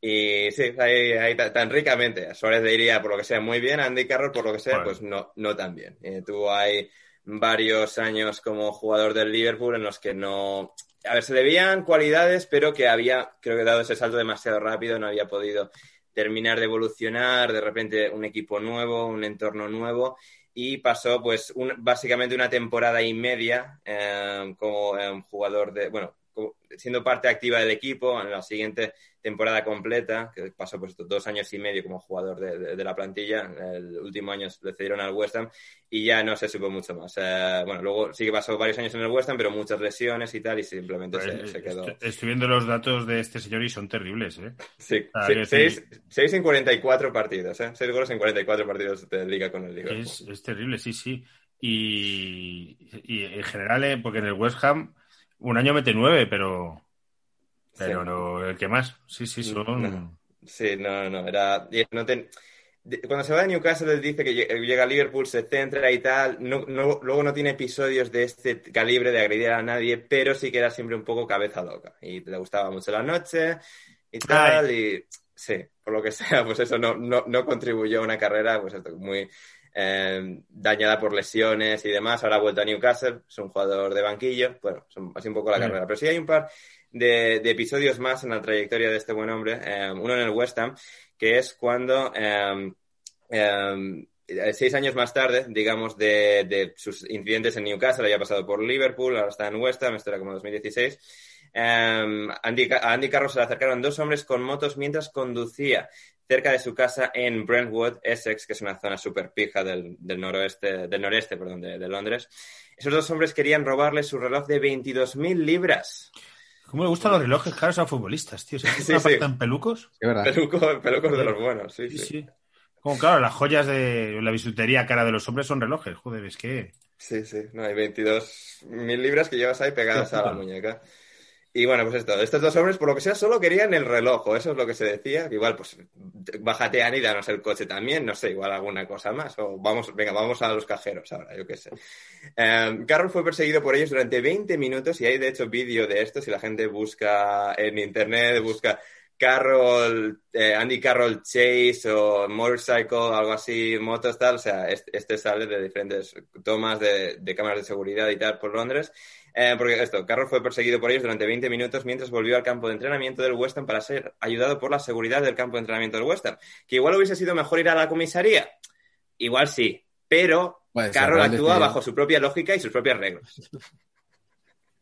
Y sí, ahí, ahí ta- tan ricamente. A Suárez le iría por lo que sea muy bien, a Andy Carroll por lo que sea, Bueno. pues no, no tan bien. Eh, tuvo ahí varios años como jugador del Liverpool en los que no... A ver, se le veían cualidades, pero que había, creo que dado ese salto demasiado rápido, no había podido terminar de evolucionar, de repente un equipo nuevo, un entorno nuevo, y pasó pues un- básicamente una temporada y media eh, como eh, jugador de, bueno, siendo parte activa del equipo en la siguiente temporada completa, que pasó pues dos años y medio como jugador de, de- de la plantilla, el último año le cedieron al West Ham y ya no se supo mucho más. Eh, bueno, luego sí que pasó varios años en el West Ham, pero muchas lesiones y tal, y simplemente Pues, se, se quedó. estoy, viendo los datos de este señor y son terribles, ¿eh? Sí, Ah, sí, en 44 partidos, ¿eh? Seis goles en 44 partidos de liga con el Liverpool. Es, es terrible, sí, sí. Y, y en general, eh, porque en el West Ham un año mete nueve, pero, pero Sí. no, el que más. Sí, sí, son... No. Sí, no, no, era. No ten- cuando se va de Newcastle, él dice que lle- llega a Liverpool, se centra y tal. No, no- luego no tiene episodios de este calibre de agredir a nadie, pero sí que era siempre un poco cabeza loca. Y le gustaba mucho la noche y tal. Y sí, por lo que [LAUGHS] sea, pues eso no, no, no contribuyó a una carrera pues esto, muy eh, dañada por lesiones y demás. Ahora ha vuelto a Newcastle, es un jugador de banquillo. Bueno, son así un poco la Sí. carrera. Pero sí hay un par de, de episodios más en la trayectoria de este buen hombre. Eh, uno en el West Ham, que es cuando eh, eh, seis años más tarde, digamos, de, de sus incidentes en Newcastle, había pasado por Liverpool, ahora está en West Ham, esto era como 2016. eh, Andy, a Andy Carroll se le acercaron dos hombres con motos mientras conducía cerca de su casa en Brentwood, Essex, que es una zona súper pija del, del noroeste, del noreste, perdón, de, de Londres. Esos dos hombres querían robarle su reloj de 22.000 libras. ¿Cómo le gustan los relojes caros a futbolistas, tío? [LAUGHS] ¿Se Sí, sí, sí. pelucos? Es verdad. Pelucos, pelucos de los buenos, sí, Sí, sí. sí. Como claro, las joyas de la bisutería cara de los hombres son relojes. Joder, es que... Sí, sí, no, hay 22.000 libras que llevas ahí pegadas a la muñeca. Y bueno, pues esto, estos dos hombres, por lo que sea, solo querían el reloj, eso es lo que se decía. Igual, pues, bajatean y danos el coche también, no sé, igual alguna cosa más. O vamos, venga, vamos a los cajeros ahora, yo qué sé. Carroll fue perseguido por ellos durante 20 minutos y hay, de hecho, vídeo de esto. Si la gente busca en internet, busca Carroll, eh, Andy Carroll Chase o Motorcycle, algo así, motos, tal. O sea, este, este sale de diferentes tomas de, de cámaras de seguridad y tal por Londres. Eh, porque esto, Carroll fue perseguido por ellos durante 20 minutos mientras volvió al campo de entrenamiento del West Ham para ser ayudado por la seguridad del campo de entrenamiento del West Ham. Que igual hubiese sido mejor ir a la comisaría. Igual sí, pero Carroll actúa bajo su propia lógica y sus propias reglas.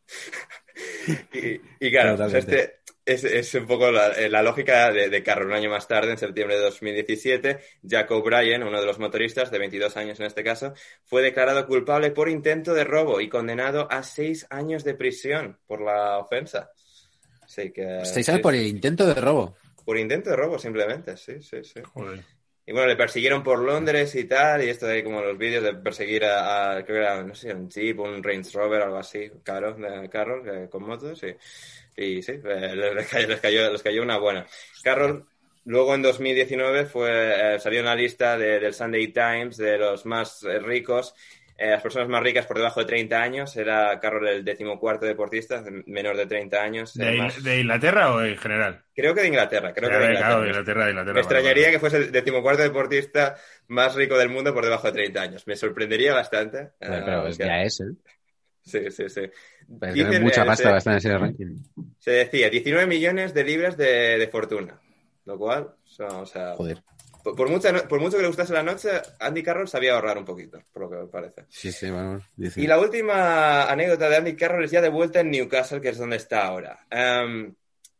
[LAUGHS] y, y claro, pues este es, es un poco la, eh, la lógica de, de Carroll. Un año más tarde, en septiembre de 2017, Jack O'Brien, uno de los motoristas, de 22 años en este caso, fue declarado culpable por intento de robo y condenado a seis años de prisión por la ofensa. Así que... Sí, por el intento de robo. por intento de robo, simplemente, sí, sí, sí. Joder. Y bueno, le persiguieron por Londres y tal, y esto de como los vídeos de perseguir a, creo que era, no sé, un Jeep, un Range Rover, algo así, caro, de Carroll, eh, con motos, y, y sí, eh, [LAUGHS] les, les cayó, les, cayó, les cayó una buena. Carroll, luego en 2019 fue, eh, salió en la lista de- del Sunday Times de los más eh, ricos, eh, las personas más ricas por debajo de 30 años, era Carroll el decimocuarto deportista, menor de 30 años. ¿De, más- de Inglaterra o en general? creo que de Inglaterra, creo que A de ver, Inglaterra. claro, de Inglaterra, de Inglaterra. Me extrañaría que fuese el decimocuarto deportista más rico del mundo por debajo de 30 años. Me sorprendería bastante. Eh, pero es- que- ya es, ¿eh? Sí, sí, sí. Pero Dicen, tiene mucha eh, pasta se- estar en ese ranking. Se decía 19 millones de libras de, de fortuna. Lo cual, son, o sea, Joder. Por, por mucha por mucho que le gustase la noche, Andy Carroll sabía ahorrar un poquito, por lo que me parece. Sí, sí, vamos. dice. Y la última anécdota de Andy Carroll es ya de vuelta en Newcastle, que es donde está ahora. Em,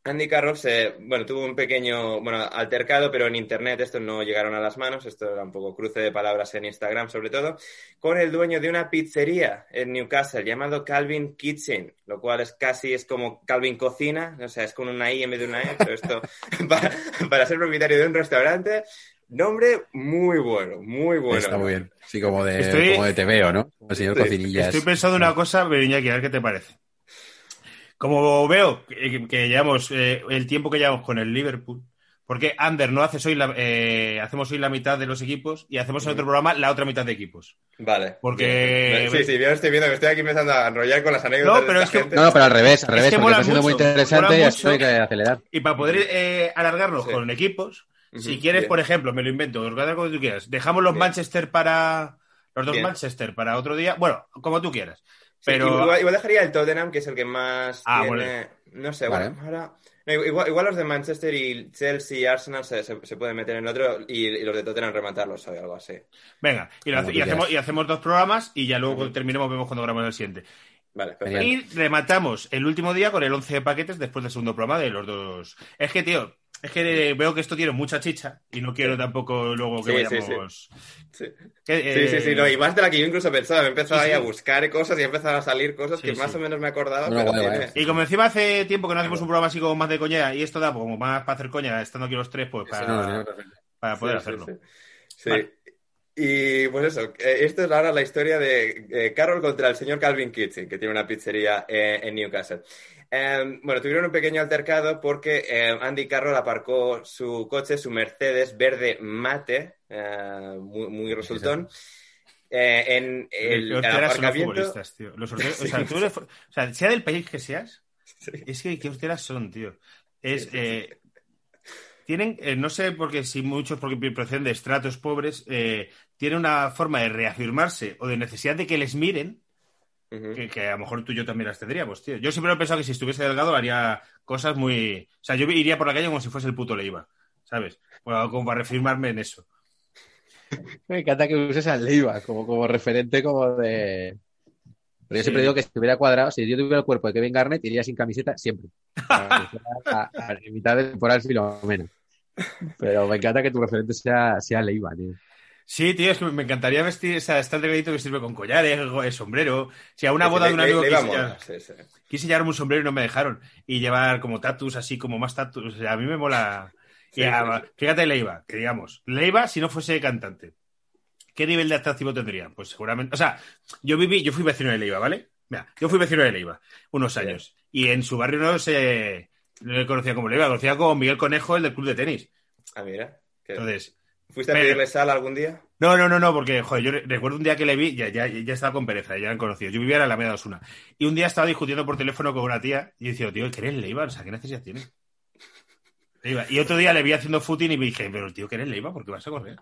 Andy Carroll se, bueno, tuvo un pequeño, bueno, altercado, pero en internet esto no llegaron a las manos, esto era un poco cruce de palabras en Instagram sobre todo, con el dueño de una pizzería en Newcastle llamado Calvin Kitchen, lo cual es casi es como Calvin Cocina, o sea, es con una I en vez de una E, pero esto [LAUGHS] para, para ser propietario de un restaurante, nombre muy bueno, muy bueno. Está muy bien. Sí, como de, Estoy- como de TVO, ¿no? Como el señor Cocinillas. Estoy pensando una cosa, pero Iñaki, a ver qué te parece. Como veo que, que llevamos eh, el tiempo que llevamos con el Liverpool, porque Ander no haces hoy la, eh, hacemos hoy la mitad de los equipos y hacemos en otro programa la otra mitad de equipos. Vale. Porque- Bien. Sí, sí, yo estoy viendo que estoy aquí empezando a enrollar con las anécdotas No, pero de es que- gente. No, no, pero al revés, al Es revés, que porque mola está siendo muy interesante y mucho. esto hay que acelerar. Y para poder eh, alargarlo Sí. con equipos, si quieres, bien. por ejemplo, me lo invento, organiza como tú quieras. Dejamos los Bien. Manchester para. Los dos Bien. Manchester para otro día. Bueno, como tú quieras. Sí, Pero. igual, igual dejaría el Tottenham, que es el que más Ah, tiene... No sé, Vale. bueno, ahora... no, igual, igual los de Manchester y Chelsea y Arsenal se, se- se pueden meter en el otro y, y los de Tottenham rematarlos o algo así. Venga, y, lo Como hace- tú y hacemos, y hacemos dos programas y ya luego terminemos, vemos cuando grabamos el siguiente. Vale, perfecto. Y rematamos el último día con el 11 de paquetes después del segundo programa de los dos. Es que, tío, es que veo que esto tiene mucha chicha y no quiero tampoco luego que Sí, sí, vayamos. Sí. Que, Sí, sí, sí, eh, no, y más de la que yo incluso pensaba. He empezado Sí, ahí sí. a buscar cosas y he empezado a salir cosas Sí, que más o menos me acordaba, Bueno, pero guay, tiene- guay. Y como encima hace tiempo que no hacemos un programa así como más de coña y esto da como más para hacer coña, estando aquí los tres, pues para, no, no, no, no. para poder hacerlo. sí. Sí. Vale. Y pues eso, eh, esto es ahora la historia de eh, Carroll contra el señor Calvin Kitchen, que tiene una pizzería eh, en Newcastle. Eh, bueno, tuvieron un pequeño altercado porque eh, Andy Carroll aparcó su coche, su Mercedes verde mate, eh, muy, muy resultón, eh, en el, el los aparcamiento. futbolistas, tío. Los horteras- [LAUGHS] o, sea, tú eres- o sea, sea del país que seas, es que qué horteras son, tío. Es, eh, tienen, eh, no sé porque si muchos porque proceden de estratos pobres, tienen una forma de reafirmarse o de necesidad de que les miren Que, que a lo mejor tú y yo también las tendríamos, tío. Yo siempre he pensado que si estuviese delgado haría cosas muy... O sea, yo iría por la calle como si fuese el puto Leiva, ¿sabes? Bueno, como para reafirmarme en eso. Me encanta que uses a Leiva como, como referente como de... Pero yo siempre digo que si hubiera cuadrado, si yo tuviera el cuerpo de Kevin Garnett, iría sin camiseta siempre. A, a- a- mitad de temporada Filomena. Pero me encanta que tu referente sea, sea Leiva, tío. Sí, tío, es que me encantaría vestir, o sea, está el delgadito que sirve con collares, eh, sombrero. Si a una Sí, boda le- de un le- amigo le iba quise, moda, llevar- sí, sí. quise llevarme un sombrero y no me dejaron. Y llevar como tatus, así como más tatus. O sea, a mí me mola. Sí, a-. Fíjate Leiva, que digamos, Leiva si no fuese cantante, ¿qué nivel de atractivo tendría? Pues seguramente, o sea, yo viví, yo fui vecino de Leiva, ¿vale? Mira, yo fui vecino de Leiva unos años. Y en su barrio no se no le conocía como Leiva, conocía como Miguel Conejo, el del club de tenis. Ah, mira. Entonces, ¿Fuiste a pero- pedirle sal algún día? no, no, no, no, porque, joder, yo re- recuerdo un día que le vi, ya, ya, ya estaba con pereza, ya eran conocidos. Yo vivía en la Alameda de Osuna. Y un día estaba discutiendo por teléfono con una tía y decía, tío, ¿qué eres Leiva? O sea, ¿qué necesidad tienes? Leiva. Y otro día le vi haciendo footing y me dije, pero tío, ¿qué eres Leiva? ¿Por qué vas a correr?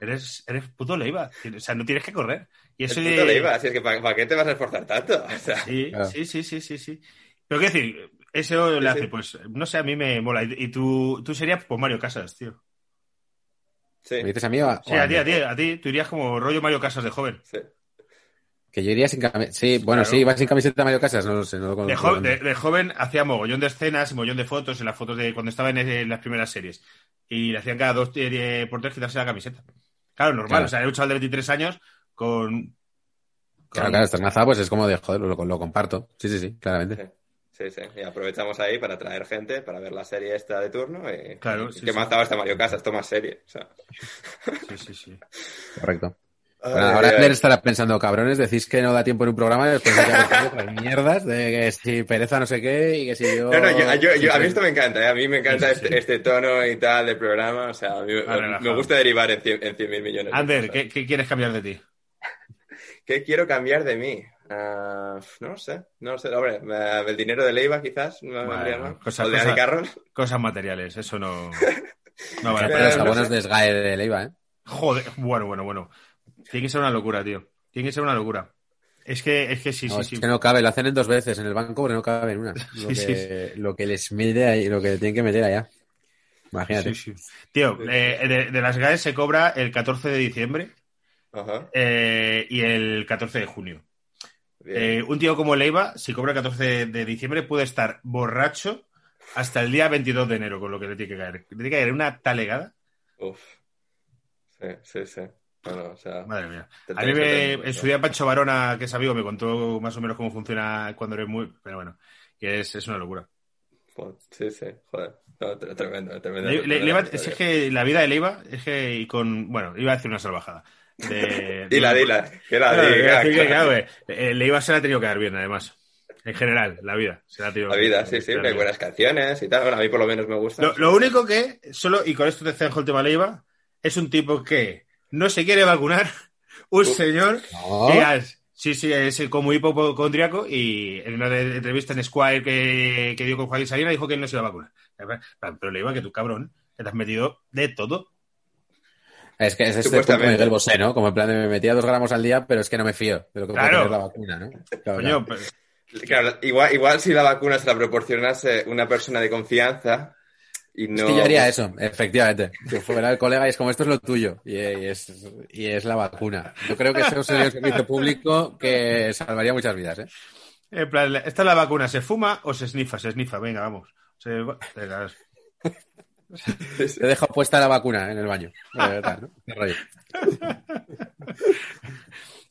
Eres, eres puto Leiva. O sea, no tienes que correr. Y eso puto de- Leiva, así es que ¿para qué te vas a esforzar tanto? [LAUGHS] O sea, Sí, Claro. sí, sí, sí, sí, sí. Pero qué decir, eso le hace, sí. pues, no sé, a mí me mola. Y y tú, tú serías pues Mario Casas, tío. Sí, ¿Me dices a mí o a- Sí, o a a ti, a ti, a ti, tú irías como rollo Mario Casas de joven. sí. Que yo iría sin camiseta. Sí, bueno, Claro. sí, iba sin camiseta Mario Casas, no lo sé, no lo De, conozco. jo- de- de joven hacía mogollón de escenas, mogollón de fotos, en las fotos de cuando estaba en, en las primeras series. Y le hacían cada dos eh, por tres quitarse la camiseta. Claro, normal. Claro. O sea, era un chaval de 23 años con. Claro, con- claro, estás nazado, pues es como de, joder, lo, lo comparto. Sí, sí, sí, claramente. Sí, sí. Y aprovechamos ahí para traer gente para ver la serie esta de turno. Y, Claro, y sí, ¿Qué sí. más daba esta Mario Casas? Toma serie. O sea. Sí, sí, sí. Correcto. Bueno, ahora ay, Ander ay. estará pensando, cabrones, decís que no da tiempo en un programa y después que otras mierdas de que si pereza no sé qué y que si yo... No, no, yo, yo- yo- a mí Sí, esto me encanta, ¿eh? a mí me encanta Sí, sí, sí. Este, este tono y tal del programa, o sea, a mí me- Ah, gusta derivar en 100 en 100.000 millones. de Ander, cosas. ¿qué, qué quieres cambiar de ti? ¿Qué quiero cambiar de mí? Ah, no lo sé, no lo sé, hombre, eh, el dinero de Leiva quizás, no me Bueno, vendría mal. cosa- o el de cosa- Carroll. Cosas materiales, eso no. [LAUGHS] No vale. Pero los no abonos sé. de SGAE de Leiva, ¿eh? Joder, bueno, bueno, bueno. Tiene que ser una locura, tío. Tiene que ser una locura. Es que, es que sí, No, sí, es sí. que no cabe, lo hacen en dos veces en el banco, pero no cabe en una. [LAUGHS] Lo, Sí, que, sí, lo que les mide ahí, lo que tienen que meter allá. Imagínate. Sí, sí. Tío, eh, de, de las GAES se cobra el 14 de diciembre Ajá, eh, y el 14 de junio. Bien. Eh, un tío como Leiva, si cobra el 14 de, diciembre, puede estar borracho hasta el día 22 de enero, con lo que le tiene que caer. Le tiene que caer una talegada. Uf. Sí, sí, sí. Bueno, o sea, Madre mía. A mí me, en su día Pancho Varona, que es amigo, me contó más o menos cómo funciona cuando eres muy... Pero bueno, que es, es una locura. Sí, sí, joder. No, tre- tremendo, tremendo. Le- le- tremenda Leiva- historia. es que la vida de Leiva es que y con... Bueno, iba a decir una salvajada. De, Dila, dila, que la Claro, diga. iba que, claro. eh, se la ha tenido que dar bien, además. En general, la vida. Se la ha tenido La vida, sí, sí, hay buenas canciones y tal. Bueno, a mí por lo menos me gusta. Lo, lo único que, solo, y con esto te zanjo el tema Leiva, es un tipo que no se quiere vacunar, [LAUGHS] un Uh. señor No. que es- sí, sí, es como hipocondriaco y en una de- entrevista en Squire que, que dio con Joaquín Salina dijo que no se iba a vacunar. Pero Leiva, que tú cabrón, que te has metido de todo. Es que es este punto Miguel Bosé, ¿no? Como en plan de me metía dos gramos al día, pero es que no me fío de lo que puede Claro. tener la vacuna, ¿no? Claro, Coño, claro. pues, Claro, igual, igual si la vacuna se la proporcionase una persona de confianza y no... Es que yo haría eso, efectivamente. Que fuera el colega y es como esto es lo tuyo y, y es, y es la vacuna. Yo creo que eso sería un servicio público que salvaría muchas vidas, ¿eh? en plan, ¿esta es la vacuna? ¿Se fuma o se snifa? Se snifa, venga, vamos. Se- Te he dejado puesta la vacuna en el baño. De verdad, ¿no?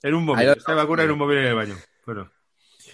En un móvil. Esta vacuna en un móvil en el baño. Bueno.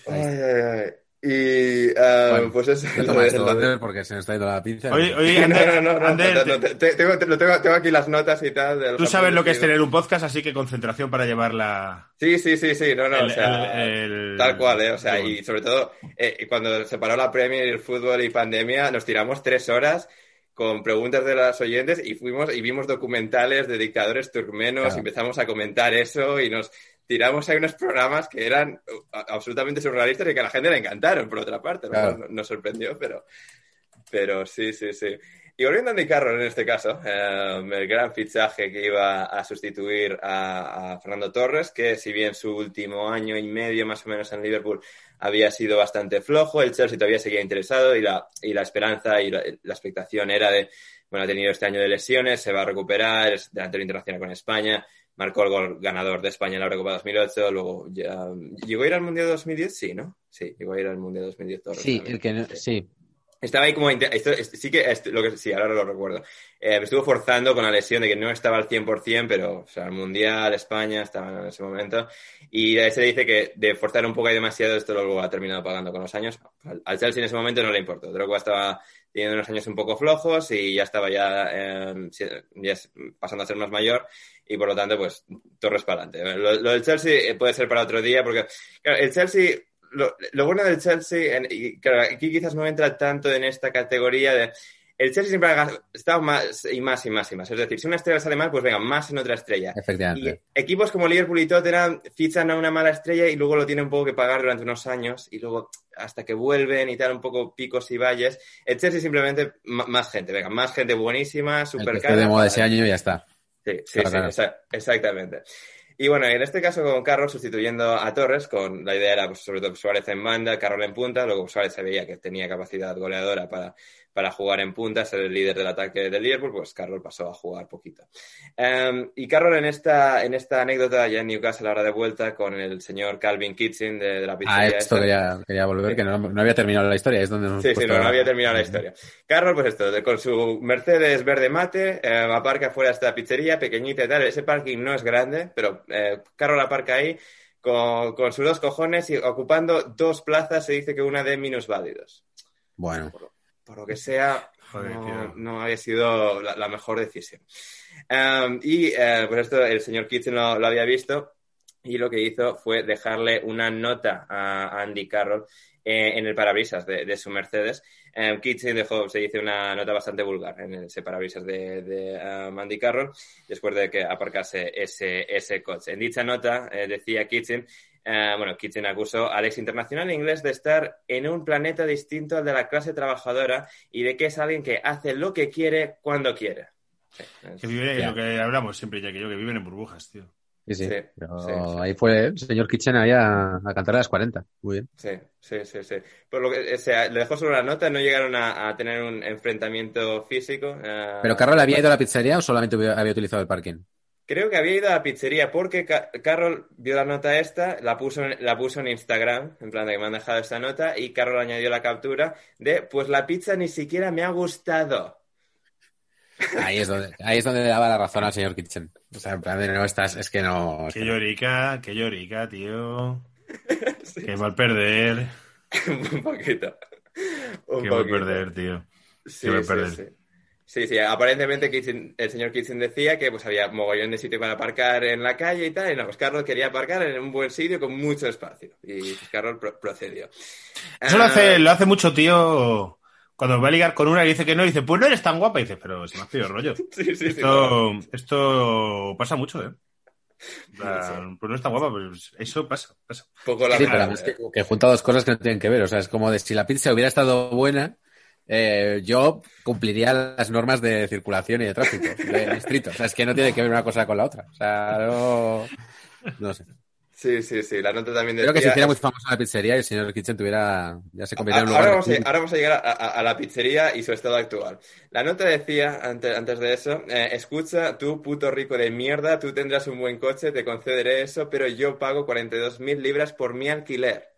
Ay, ay, ay. Y uh, Bueno, pues esto, Ander, porque se nos está yendo la pizza. Oye, oye, [LAUGHS] No, Ander, no, no, no, Ander, no, te- te- tengo, te- lo tengo, tengo aquí las notas y tal. tú sabes lo que es tener un podcast, así que concentración para llevarla. Sí, sí, sí, sí, no, no, El- o sea, el- el- tal cual, ¿eh? O sea, el- y sobre todo, eh, cuando se paró la Premier y el fútbol y pandemia, nos tiramos tres horas con preguntas de las oyentes y fuimos y vimos documentales de dictadores turcmenos, Claro. y empezamos a comentar eso y nos tiramos ahí unos programas que eran uh, absolutamente surrealistas y que a la gente le encantaron, por otra parte, Claro. nos sorprendió, pero, pero sí, sí, sí. Y volviendo a Andy Carroll en este caso, eh, el gran fichaje que iba a sustituir a, a Fernando Torres, que si bien su último año y medio más o menos en Liverpool había sido bastante flojo, el Chelsea todavía seguía interesado y la, y la esperanza y la, la expectación era de, bueno, ha tenido este año de lesiones, se va a recuperar, es delantero internacional con España, marcó el gol ganador de España en la Eurocopa 2008, luego ya, ¿llegó a ir al Mundial 2010? Sí, ¿no? Sí, llegó a ir al Mundial 2010 Torres Sí, el que no- Sí. Estaba ahí como... esto- sí que... esto- lo que sí, ahora lo recuerdo. Eh, me estuvo forzando con la lesión de que no estaba al 100%, pero, o sea, el Mundial, España, estaba en ese momento. Y se dice que de forzar un poco y demasiado, esto luego ha terminado pagando con los años. Al, al Chelsea en ese momento no le importó. Drogba estaba teniendo unos años un poco flojos y ya estaba ya, eh, ya pasando a ser más mayor. Y por lo tanto, pues, Torres para adelante. Lo, lo del Chelsea eh, puede ser para otro día, porque claro, el Chelsea lo, lo bueno del Chelsea, en- y claro, aquí quizás no entra tanto en esta categoría de. El Chelsea siempre ha estado más y más y más y más. Es decir, si una estrella sale mal, pues venga, más en otra estrella. Y Efectivamente. equipos como Liverpool y Tottenham fichan a una mala estrella y luego lo tienen un poco que pagar durante unos años y luego hasta que vuelven y tal, un poco picos y valles. El Chelsea simplemente más gente, venga, más gente buenísima, que esté de moda ese año y ya está. Sí, sí, Claro, sí, claro. exactamente. Y bueno, en este caso con Carroll sustituyendo a Torres, con la idea era pues, sobre todo Suárez en banda, Carroll en punta, luego Suárez se veía que tenía capacidad goleadora para, para jugar en punta, ser el líder del ataque del Liverpool, pues Carroll pasó a jugar poquito. Em, y Carroll en esta, en esta anécdota ya en Newcastle ahora de vuelta con el señor Calvin Kitchen de, de la pizzería esto esta. quería, quería volver, que no, no había terminado la historia. Es donde nos Sí, sí, no, no había terminado la historia. Carroll, pues esto, de- con su Mercedes verde mate, eh, aparca fuera de esta pizzería, pequeñita y tal. Ese parking no es grande, pero eh, Carroll aparca ahí con, con sus dos cojones y ocupando dos plazas, se dice que una de minusválidos. Bueno, Por lo que sea, Joder, no, no había sido la, la mejor decisión. Um, y pues esto el señor Kitchen lo, lo había visto y lo que hizo fue dejarle una nota a Andy Carroll eh, en el parabrisas de, de su Mercedes. Um, Kitchen dejó, se dice, una nota bastante vulgar en ese parabrisas de, de um, Andy Carroll después de que aparcase ese, ese coche. En dicha nota eh, decía Kitchen eh, bueno, Kitchen acusó al ex internacional inglés de estar en un planeta distinto al de la clase trabajadora y de que es alguien que hace lo que quiere cuando quiere. Sí, es- Que vive, Ya. lo que hablamos siempre, ya que yo, que viven en burbujas, tío. sí, sí. Sí, Pero sí, sí. ahí fue el señor Kitchen ahí a, a cantar a las 40. Muy bien. Sí, sí, sí, sí. Por lo que, o sea, le dejó solo la nota, no llegaron a, a tener un enfrentamiento físico. eh, ¿Pero Carroll había ido a la pizzería o solamente había había utilizado el parking? Creo que había ido a la pizzería porque Ca- Carol vio la nota esta, la puso, en, la puso en Instagram, en plan de que me han dejado esta nota, y Carol añadió la captura de, pues la pizza ni siquiera me ha gustado. Ahí es donde, ahí es donde le daba la razón al señor Kitchen. O sea, en plan de no estás, es que no. es Qué que- llorica, qué llorica, tío. [LAUGHS] Qué mal perder. [LAUGHS] un poquito. Un Qué mal poquito. perder, tío. Sí, Qué mal sí, perder. Sí. Sí, aparentemente Kitchen- el señor Kitchen decía que pues había mogollón de sitio para aparcar en la calle y tal, y no, pues Carlos quería aparcar en un buen sitio con mucho espacio. Y pues, Carlos pro- procedió. Eso lo Ah, hace, lo hace mucho, tío. Cuando va a ligar con una y dice que no, y dice, pues no eres tan guapa. Y dice, pero se me ha pedido rollo. [LAUGHS] Sí, sí, sí. Esto, esto pasa mucho, ¿eh? Pues no es tan guapa, pues eso pasa, pasa. poco la Sí, pero que, que junta dos cosas que no tienen que ver. O sea, es como de si la pizza hubiera estado buena, eh, yo cumpliría las normas de circulación y de tráfico del [LAUGHS] distrito. O sea, es que no tiene que ver una cosa con la otra. O sea, no. No sé. Sí, sí, sí. La nota también decía... Creo que si hiciera muy famosa la pizzería y el señor Kitchen tuviera. Ya se convirtiera en un Ahora lugar. vamos, a, ahora vamos a llegar a, a- a la pizzería y su estado actual. La nota decía, antes, antes de eso, eh, escucha, tú puto rico de mierda, tú tendrás un buen coche, te concederé eso, pero yo pago 42.000 libras por mi alquiler.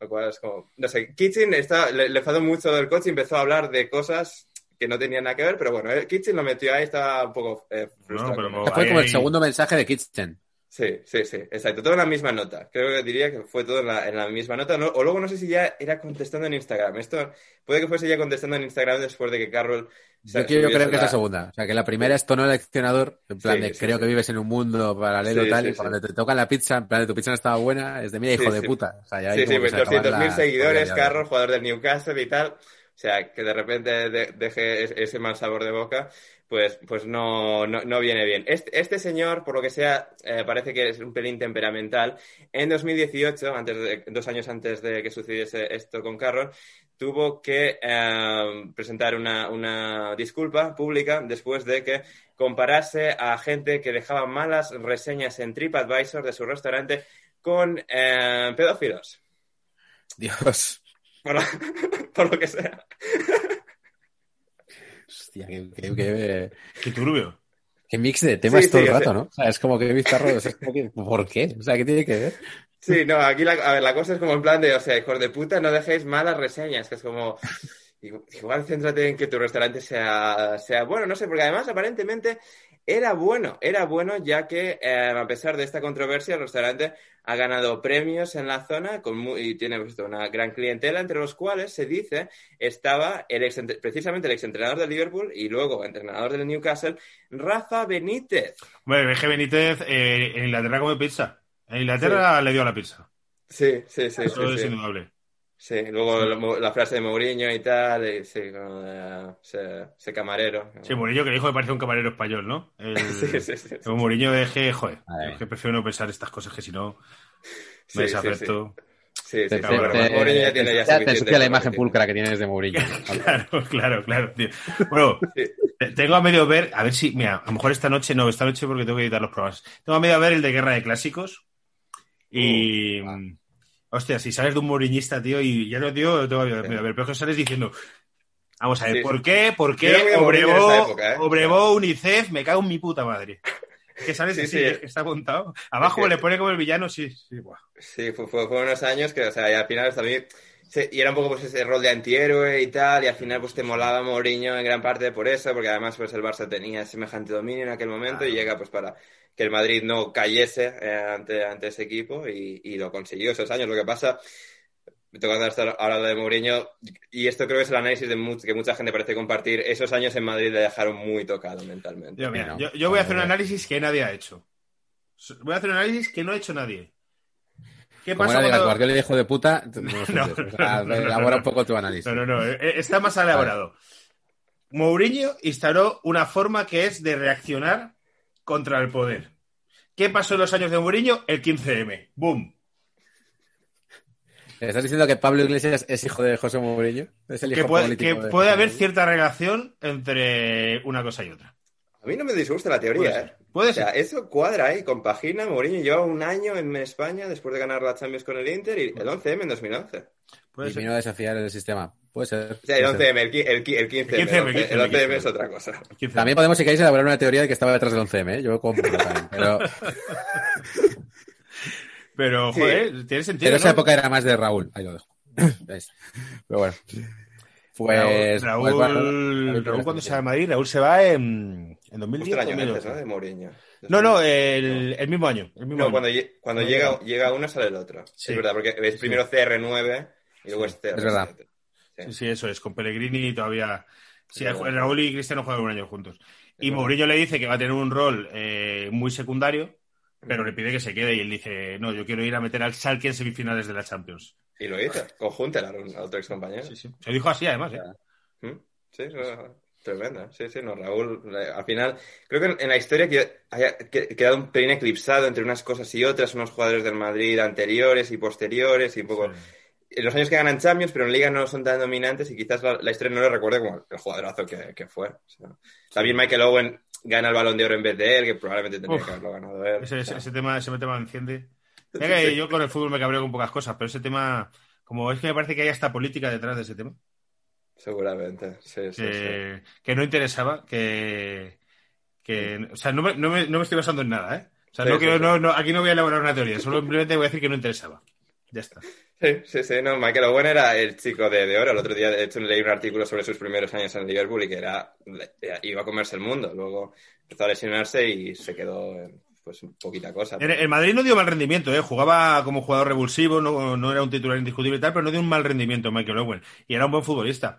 Lo cual es como, no sé, Kitchen está, le, le enfadó mucho del coche y empezó a hablar de cosas que no tenían nada que ver, pero bueno, eh, Kitchen lo metió ahí, estaba un poco eh, frustrado. No, pero no-. Fue como el segundo mensaje de Kitchen. Sí, sí, sí, exacto. Todo en la misma nota. Creo que diría que fue todo en la, en la misma nota. No, o luego no sé si ya era contestando en Instagram. Esto puede que fuese ya contestando en Instagram después de que Carroll. Yo, quiero, creo que es la segunda. O sea, que la primera es tono eleccionador, en plan de creo que vives en un mundo paralelo tal, y cuando te tocan la pizza, en plan de tu pizza no estaba buena, es de mira, hijo de puta. O sea, ya sí, sí, pues 200.000 seguidores, Carroll, jugador del Newcastle y tal. O sea, que de repente deje ese mal sabor de boca pues, pues no, no, viene bien. Este, este, señor, por lo que sea, eh, parece que es un pelín temperamental. En 2018, antes de, dos años antes de que sucediese esto con Carroll, tuvo que eh, presentar una, disculpa pública después de que comparase a gente que dejaba malas reseñas en TripAdvisor de su restaurante con eh, pedófilos. Dios. por lo [LAUGHS] que sea. Hostia, qué, qué, qué, turbio. Qué mix de temas todo el rato, ¿no? O sea, es como que bizarro. Como que, ¿Por qué? O sea, ¿qué tiene que ver? Sí, no, aquí la, a ver, la cosa es como en plan de, o sea, hijos de puta, no dejéis malas reseñas, que es como, igual céntrate en que tu restaurante sea, sea bueno, no sé, porque además aparentemente era bueno, era bueno ya que eh, a pesar de esta controversia el restaurante ha ganado premios en la zona con y tiene pues, una gran clientela, entre los cuales se dice estaba el precisamente el exentrenador de Liverpool y luego entrenador del Newcastle, Rafa Benítez. Bueno, que Benítez eh, en Inglaterra come pizza. En Inglaterra le dio la pizza. Sí, sí, sí. Eso es indudable. Sí, luego la, frase de Mourinho y tal, y, sí, ese, camarero. Sí, Mourinho que dijo que parece un camarero español, ¿no? [LAUGHS] sí, sí, sí. Mourinho es que, joder, es que prefiero no pensar estas cosas que si no me desafecto. Sí, sí, sí, Mourinho ya tiene ya Te ensucia la imagen pulcra que tienes de Mourinho. [LAUGHS] claro, claro, claro, tío. Bueno, tengo a medio ver, a ver si, mira, a lo mejor esta noche no, esta noche porque tengo que editar los programas. Tengo a medio ver el de Guerra de Clásicos y... Uh, Hostia, si sales de un moriñista, tío, y ya no, tío, tengo a ver, pero es que sales diciendo, vamos a ver, ¿por qué? ¿Por qué? Obrevó, ¿eh? Obrevó, UNICEF, me cago en mi puta madre. Que sales sí, sí, que está apuntado. Abajo le pone como el villano, sí, sí, buah. Sí, fue, fue, unos años que, o sea, y al final también y era un poco pues ese rol de antihéroe y tal, y al final pues te molaba Mourinho en gran parte por eso, porque además pues el Barça tenía semejante dominio en aquel momento y llega pues para que el Madrid no cayese eh, ante, ante ese equipo y, y, lo consiguió esos años. Lo que pasa, me toca estar hablando de Mourinho y esto creo que es el análisis de que mucha gente parece compartir. Esos años en Madrid le dejaron muy tocado mentalmente. Yo, yo voy a hacer un análisis que nadie ha hecho. Voy a hacer un análisis que no ha hecho nadie. ¿Qué pasa Como cuando... Guardiola hijo de puta, no, elabora un poco tu análisis. No, no, no, eh, eh, está más elaborado. Mourinho instaló una forma que es de reaccionar contra el poder. ¿Qué pasó en los años de Mourinho? El 15M. ¡Boom! ¿Estás diciendo que Pablo Iglesias es hijo de José Mourinho? ¿Es el hijo que puede, que puede haber cierta relación entre una cosa y otra. A mí no me disgusta la teoría, ¿eh? Puede ser. eso cuadra ahí, compagina. Mourinho lleva un año en España después de ganar la Champions con el Inter y el 11M en 2011. Puede y vino a desafiar el sistema. Puede ser. Sea, el 11M, el, el, 15M. El, 11M es otra cosa. También podemos, si queréis, elaborar una teoría de que estaba detrás del 11M, ¿eh? Yo compro también, pero... [LAUGHS] pero, joder, tiene sentido, Pero esa época era más de Raúl. Ahí lo dejo. [LAUGHS] pero bueno. Pues, Raúl, pues, Raúl, cuando se va a Madrid, Raúl se va en, en 2010. año antes, ¿no? De Mourinho. No, no, el, el, mismo año. El mismo no, año. cuando, cuando llega, llega uno sale el otro. Sí. Es verdad, porque es primero CR9 y luego es CR7. Es verdad. Sí. sí, eso es. Con Pellegrini todavía. Sí, Raúl y Cristiano juegan un año juntos. Y Mourinho le dice que va a tener un rol eh, muy secundario, pero le pide que se quede y él dice, no, yo quiero ir a meter al Schalke en semifinales de la Champions. Y lo hizo, con a otro ex compañero. Sí, sí. Se dijo así además, ¿eh? Sí, tremenda. Sí, sí, no, Raúl, al final, creo que en la historia que haya quedado un pelín eclipsado entre unas cosas y otras, unos jugadores del Madrid anteriores y posteriores y un poco... los años que ganan Champions, pero en Liga no son tan dominantes y quizás la, historia no le recuerde como el jugadorazo que, que fue. También Michael Owen gana el balón de oro en vez de él, que probablemente tendría que haberlo ganado él. Ese, ese, tema, ese tema me enciende. [LAUGHS] que yo con el fútbol me cabreo con pocas cosas, pero ese tema, como es que me parece que hay hasta política detrás de ese tema. Seguramente, sí, sí, que, que no interesaba, que, que o sea, no me, no, me, no me, estoy basando en nada, ¿eh? O sea, no quiero, no, no, aquí no voy a elaborar una teoría, simplemente voy a decir que no interesaba. Ya está. Sí, sí, sí, no, Michael Owen era el chico de, de, oro. El otro día, de hecho, leí un artículo sobre sus primeros años en Liverpool y que era, iba a comerse el mundo. Luego empezó a lesionarse y se quedó pues poquita cosa. El, Madrid no dio mal rendimiento, ¿eh? jugaba como jugador revulsivo, no, no, era un titular indiscutible y tal, pero no dio un mal rendimiento Michael Owen. Y era un buen futbolista.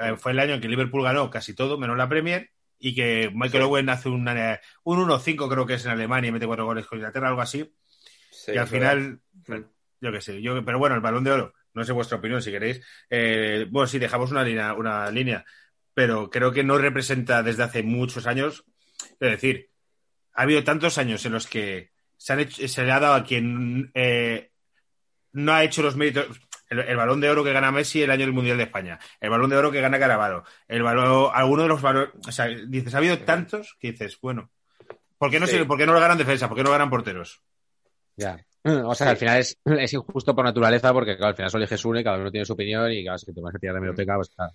Eh, fue el año en que Liverpool ganó casi todo, menos la Premier, y que Michael Owen hace un 1-5, creo que es en Alemania, y mete cuatro goles con Inglaterra, algo así. y al final, yo qué sé, yo, pero bueno, el balón de oro, no sé vuestra opinión si queréis. Eh, bueno, sí, dejamos una línea, una línea, pero creo que no representa desde hace muchos años. Es decir, ha habido tantos años en los que se, se le ha dado a quien eh, no ha hecho los méritos el, balón de oro que gana Messi el año del Mundial de España, el balón de oro que gana Carabado, el balón, alguno de los valores, o sea, dices, ha habido tantos que dices, bueno, ¿por qué no, se, ¿por qué no lo ganan defensa? ¿Por qué no lo ganan porteros? Ya. O sea, al final es, es, injusto por naturaleza porque, claro, al final solo eliges uno y cada uno tiene su opinión y, claro, si te vas a tirar de meroteca, pues claro.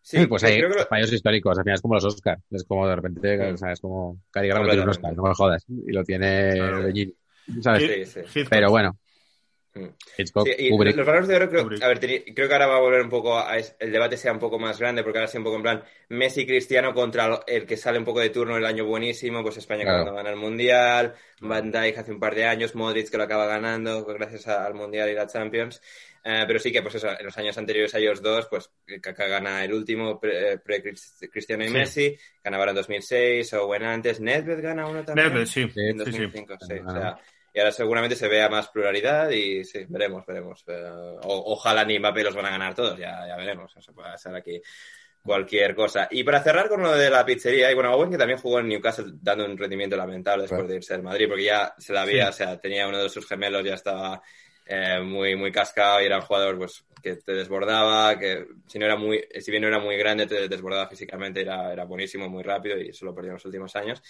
Sí, [LAUGHS] pues hay fallos históricos, al final es como los Oscars, es como de repente, o sea, es como Cari no tiene un Oscar, no me jodas, y lo tiene claro. ¿sabes? Sí, sí. Pero bueno, Mm. los valores de oro, creo, a ver, creo que ahora va a volver un poco a el debate sea un poco más grande, porque ahora sea un poco en plan Messi Cristiano contra el que sale un poco de turno el año buenísimo, pues España cuando gana el Mundial, Van Dijk hace un par de años, Modric que lo acaba ganando gracias al Mundial y la Champions. Eh, pero sí que, pues eso, en los años anteriores a ellos dos, pues Kaká gana el último pre-Cristiano y Messi, ganaba en 2006, o bueno antes, Nedved gana uno también. Nedved, sí. En 2005, sí. sí. O sea, y ahora seguramente se vea más pluralidad y sí, veremos, veremos. ojalá ni Mbappé los van a ganar todos, ya, ya veremos. Eso puede ser aquí cualquier cosa. Y para cerrar con lo de la pizzería, y bueno, Owen que también jugó en Newcastle dando un rendimiento lamentable después de irse al Madrid, porque ya se la había, o sea, tenía uno de sus gemelos, ya estaba eh, muy, muy cascado y era un jugador pues, que te desbordaba, que si, no era muy, si bien no era muy grande, te desbordaba físicamente, era, era buenísimo, muy rápido y eso lo perdió en los últimos años.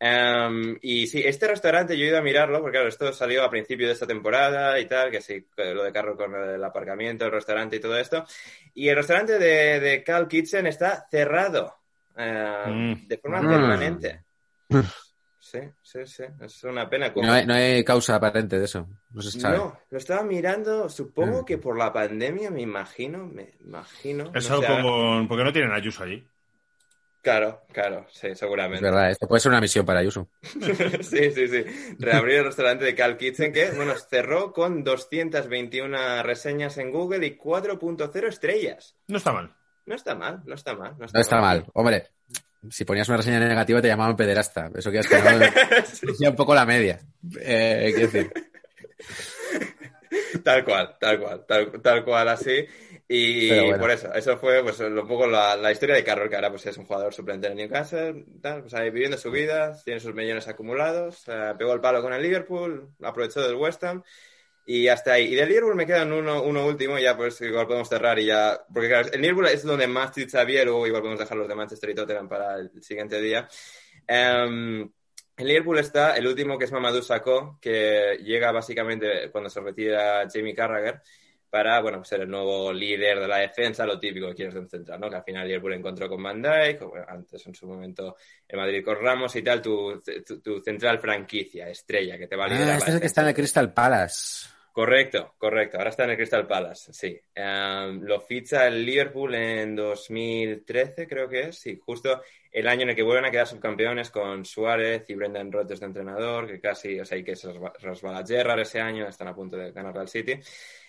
Um, y sí, este restaurante yo he ido a mirarlo, porque claro, esto salió a principio de esta temporada y tal, que sí, lo de carro con el aparcamiento, el restaurante y todo esto. Y el restaurante de, de Cal Kitchen está cerrado uh, de forma mm. permanente. Sí, sí, sí. Es una pena. No, hay, no, hay, causa aparente de eso. No se sabe. No, lo estaba mirando. Supongo mm. que por la pandemia, me imagino. Me imagino. Eso como. Porque no tienen Ayuso allí. Claro, claro, sí, seguramente. Es verdad, esto puede ser una misión para Ayuso. [LAUGHS] sí, sí, sí. Reabrir el restaurante de Cal Kitchen, que, bueno, cerró con 221 reseñas en Google y 4.0 estrellas. No está mal. No está mal, no está mal. No está, no está mal. Hombre, si ponías una reseña negativa te llamaban pederasta. Eso que es que no, un poco la media. Eh, decir. [LAUGHS] Tal cual, tal cual, tal, cual así. Y por eso, eso fue pues un poco la, historia de Carroll, que ahora pues es un jugador suplente en Newcastle, tal, pues ahí viviendo su vida, tiene sus millones acumulados, eh, pegó el palo con el Liverpool, aprovechó del West Ham y hasta ahí. Y del Liverpool me quedan uno, uno último, ya pues igual podemos cerrar y ya. Porque claro, el Liverpool es donde más tweets había, luego igual podemos dejar los de Manchester y Tottenham para el siguiente día. Um, en Liverpool está el último que es Mamadou Sakho, que llega básicamente cuando se retira Jamie Carragher para, bueno, ser el nuevo líder de la defensa, lo típico que quieres de un central, ¿no? Que al final Liverpool encontró con Van Dijk, antes en su momento el Madrid con Ramos y tal, tu, tu, central franquicia, estrella, que te va a liderar. Ah, este es el que está en el Crystal Palace. Correcto, correcto. Ahora está en el Crystal Palace, sí. Em, lo ficha el Liverpool en 2013, creo que es. Sí, justo el año en el que vuelven a quedar subcampeones con Suárez y Brendan Rodgers de entrenador, que casi, o sea, y que se resbala Gerrard ese año, están a punto de ganar al City.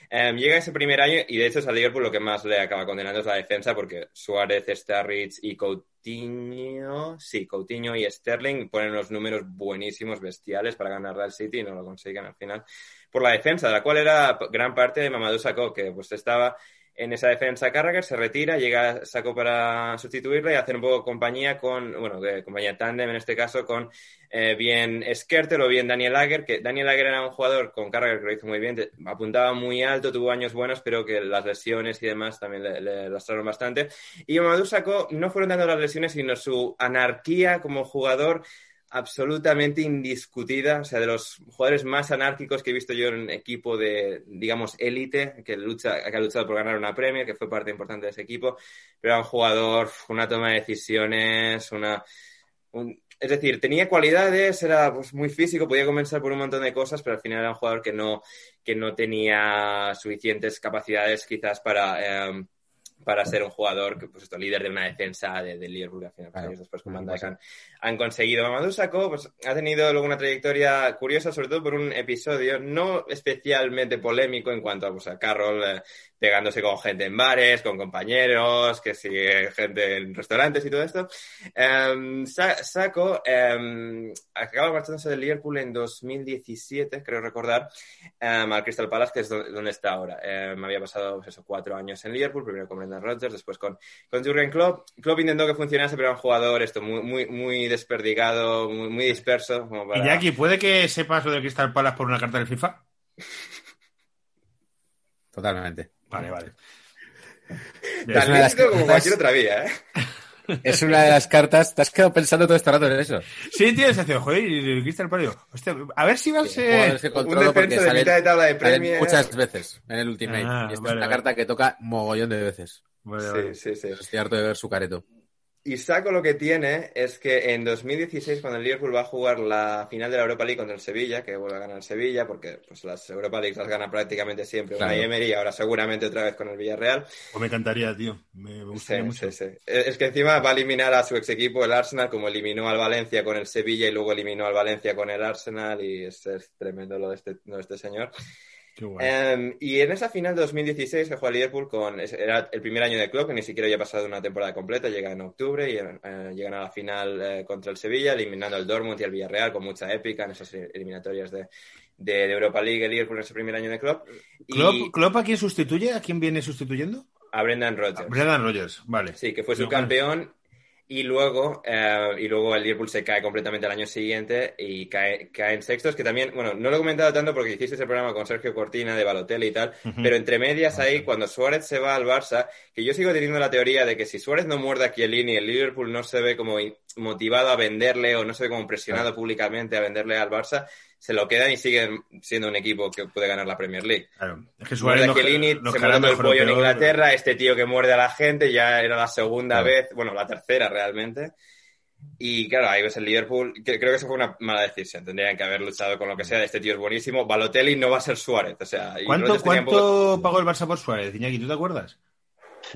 Em, llega ese primer año y de hecho es al Liverpool lo que más le acaba condenando es la defensa porque Suárez, Starrich y Coutinho, sí, Coutinho y Sterling ponen unos números buenísimos, bestiales para ganar al City y no lo consiguen al final por la defensa, de la cual era gran parte de Mamadou Sakho, que pues estaba en esa defensa Carragher, se retira, llega Sakho para sustituirle y hacer un poco compañía con, bueno, compañía tandem en este caso, con eh, bien Skertel o bien Daniel Lager, que Daniel Lager era un jugador con Carragher que lo hizo muy bien, apuntaba muy alto, tuvo años buenos, pero que las lesiones y demás también le, le lastraron bastante. Y Mamadou Sakho no fueron tanto las lesiones, sino su anarquía como jugador absolutamente indiscutida, o sea, de los jugadores más anárquicos que he visto yo en equipo de, digamos, élite, que, lucha, que ha luchado por ganar una premia, que fue parte importante de ese equipo, pero era un jugador, una toma de decisiones, una... es decir, tenía cualidades, era pues, muy físico, podía comenzar por un montón de cosas, pero al final era un jugador que no, que no tenía suficientes capacidades quizás para... Eh, para ser un jugador que, pues esto, líder de una defensa de, de Liverpool, al final, Claro. después con Pues Dijk han, han conseguido. Mamadou Sakho pues, ha tenido luego una trayectoria curiosa, sobre todo por un episodio no especialmente polémico en cuanto a, pues, a Carroll eh, pegándose con gente en bares, con compañeros, que sigue gente en restaurantes y todo esto. Em, Sa- Sakho em, acaba marchándose del Liverpool en 2017, creo recordar, em, al Crystal Palace, que es do- donde está ahora. Em, había pasado pues eso, cuatro años en Liverpool, primero con Brendan Rodgers, después con, con Jurgen Klopp. Klopp intentó que funcionase, pero era un jugador esto muy, muy, muy desperdigado, muy, muy disperso. Como para... Iñaki, ¿puede que sepas lo de Crystal Palace por una carta del FIFA? [LAUGHS] Totalmente. Vale, vale. Tan de las lícito como cualquier otra vía, ¿eh? Es una de las cartas. Te has quedado pensando todo este rato en eso. Sí, tío, se hace, joder, y el Crystal Palace. Hostia, a ver si va a ser. Un defensa de salen- mitad de tabla de Premier. muchas veces en el Ultimate. Ah, y esta vale, es una vale. carta que toca mogollón de veces. Vale, Sí, vale. sí, sí. Estoy harto de ver su careto. Y Saco lo que tiene es que en 2016, cuando el Liverpool va a jugar la final de la Europa League contra el Sevilla, que vuelve a ganar el Sevilla, porque pues, las Europa Leagues las gana prácticamente siempre Claro. una Emery, ahora seguramente otra vez con el Villarreal. Pues me encantaría, tío. Me, me gustaría Sí, mucho. sí, sí. Es es que encima va a eliminar a su ex equipo, el Arsenal, como eliminó al Valencia con el Sevilla y luego eliminó al Valencia con el Arsenal, y es, es tremendo lo de este, lo de este señor. Em, y en esa final de 2016 que juega Liverpool con era el primer año de club que ni siquiera había pasado una temporada completa, llega en octubre y eh, llegan a la final eh, contra el Sevilla, eliminando al Dortmund y al Villarreal con mucha épica en esas eliminatorias de, de, de Europa League, el Liverpool en ese primer año de club. Y ¿Klopp, a quién sustituye? ¿A quién viene sustituyendo? a Brendan Rodgers. Brendan Rodgers, vale. Sí, que fue Yo, subcampeón y luego, eh, y luego el Liverpool se cae completamente el año siguiente y cae, cae en sextos, que también, bueno, no lo he comentado tanto porque hiciste ese programa con Sergio Cortina de Balotelli y tal, pero entre medias ahí, cuando Suárez se va al Barça, que yo sigo teniendo la teoría de que si Suárez no muerde a Chiellini, el Liverpool no se ve como motivado a venderle o no se ve como presionado públicamente a venderle al Barça, se lo quedan y siguen siendo un equipo que puede ganar la Premier League. Claro. Es que Suárez Chiellini, se muerde el pollo en Inglaterra, este tío que muerde a la gente, ya era la segunda Claro. vez, bueno, la tercera realmente. Y claro, ahí ves el Liverpool, que creo que eso fue una mala decisión, tendrían que haber luchado con lo que sea, este tío es buenísimo, Balotelli no va a ser Suárez, o sea... y ¿Cuánto, Rodgers tenía un ¿cuánto poco- pagó el Barça por Suárez, Iñaki? ¿Tú te acuerdas?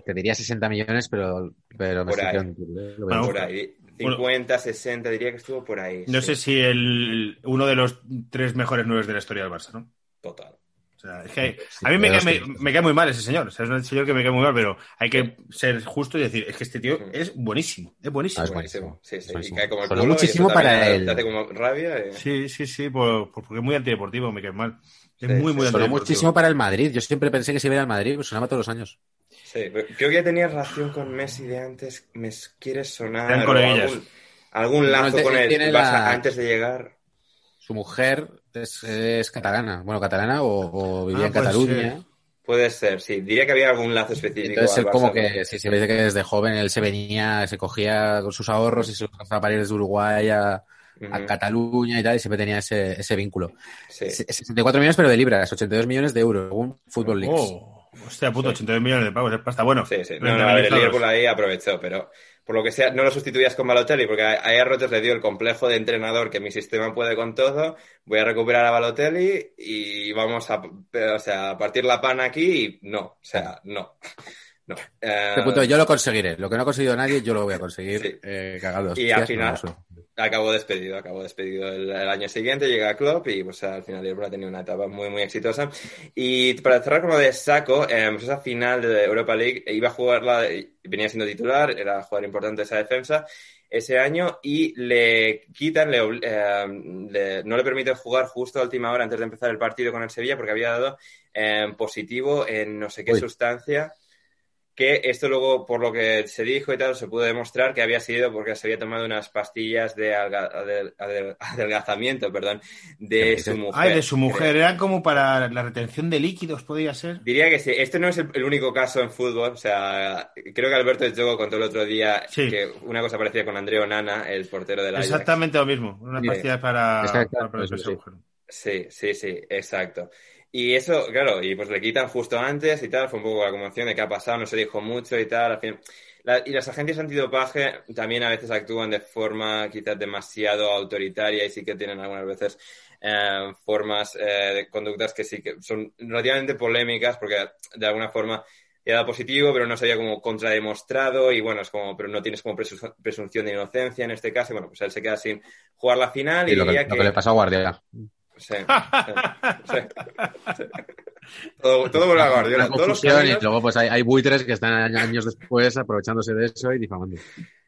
Te diría 60 millones, pero, pero me Por estoy ahí. quedando- lo veo. Bueno, por ahí, 50, 60, diría que estuvo por ahí. No sí, sé si el, uno de los tres mejores nueve de la historia del Barça, ¿no? Total. O sea, es que Sí, a mí me cae, me, me cae muy mal ese señor. O sea, es un señor que me cae muy mal, pero hay que ser justo y decir, es que este tío es buenísimo. Es buenísimo. Ah, es Buenísimo. Sí, sí, y buenísimo. cae como el Sonó culo y muchísimo para te él. hace como rabia. y- Sí, sí, sí, por- por- porque es muy antideportivo, me cae mal. Es Sí, muy, sí. muy antideportivo. muchísimo para el Madrid. Yo siempre pensé que se iba a ir al Madrid, pues sonaba todos los años. Sí, creo que ya tenía relación con Messi de antes. Me quiere sonar. Eran o coleguillas. algún, algún No, lazo te- con él la- antes de llegar. Su mujer es, es catalana. Bueno, catalana o, o vivía Ah, en Cataluña. ser. Puede ser, sí. Diría que había algún lazo específico. Entonces él como que, si se ve que desde joven él se venía, se cogía con sus ahorros y se los gastaba para ir desde Uruguay a, Cataluña y tal, y siempre tenía ese, ese vínculo. sí. Se- 64 millones, pero de libras, 82 millones de euros, según Football Leagues. Oh, hostia, puto, 82 millones de pavos, es pasta. Bueno, Sí, sí. No, no, a ver, el. Liverpool ahí aprovechó, pero por lo que sea, no lo sustituías con Balotelli, porque ahí a Rodgers le dio el complejo de entrenador que mi sistema puede con todo, voy a recuperar a Balotelli y vamos a, o sea, a partir la pana aquí y no, o sea, no. No. Eh, Este punto yo lo conseguiré. Lo que no ha conseguido nadie, yo lo voy a conseguir. Sí. Eh, cagado de Y al final- acabó despedido, acabó despedido el, el año siguiente, llega a Klopp y pues al final Liverpool ha tenido una etapa muy muy exitosa. Y para cerrar con lo de Saco, eh, pues esa final de Europa League iba a jugarla, venía siendo titular, era jugador importante esa defensa ese año y le quitan, le, eh, le- no le permiten jugar justo a última hora antes de empezar el partido con el Sevilla porque había dado eh, positivo en no sé qué Uy. sustancia que esto luego, por lo que se dijo y tal, se pudo demostrar que había sido porque se había tomado unas pastillas de alga- adel- adel- adelgazamiento, perdón, de ¿Qué su mujer. Ay, de su mujer. creo. Eran como para la retención de líquidos, podría ser. Diría que sí. Este no es el, el único caso en fútbol. O sea, creo que Alberto Jogo contó el otro día Sí. que una cosa parecía con Andreo Nana, el portero del Ajax. Exactamente lo mismo. Una Sí. pastilla para, para proteger a eso su sí. mujer. Sí, sí, sí, exacto. Y eso, claro, y pues le quitan justo antes y tal, fue un poco la conmoción de qué ha pasado, no se dijo mucho y tal. Al fin, la- y las agencias antidopaje también a veces actúan de forma quizás demasiado autoritaria y sí que tienen algunas veces eh, formas eh, de conductas que sí que son relativamente polémicas porque de alguna forma y dado positivo, pero no se había como contrademostrado y bueno, es como, pero no tienes como presunción de inocencia en este caso, y bueno, pues él se queda sin jugar la final y, lo, que, que... le pasó a Guardiola. Sí, Todo, todo vuelve a Guardiola. Todos Y luego pues hay, hay, buitres que están años después aprovechándose de eso y difamando.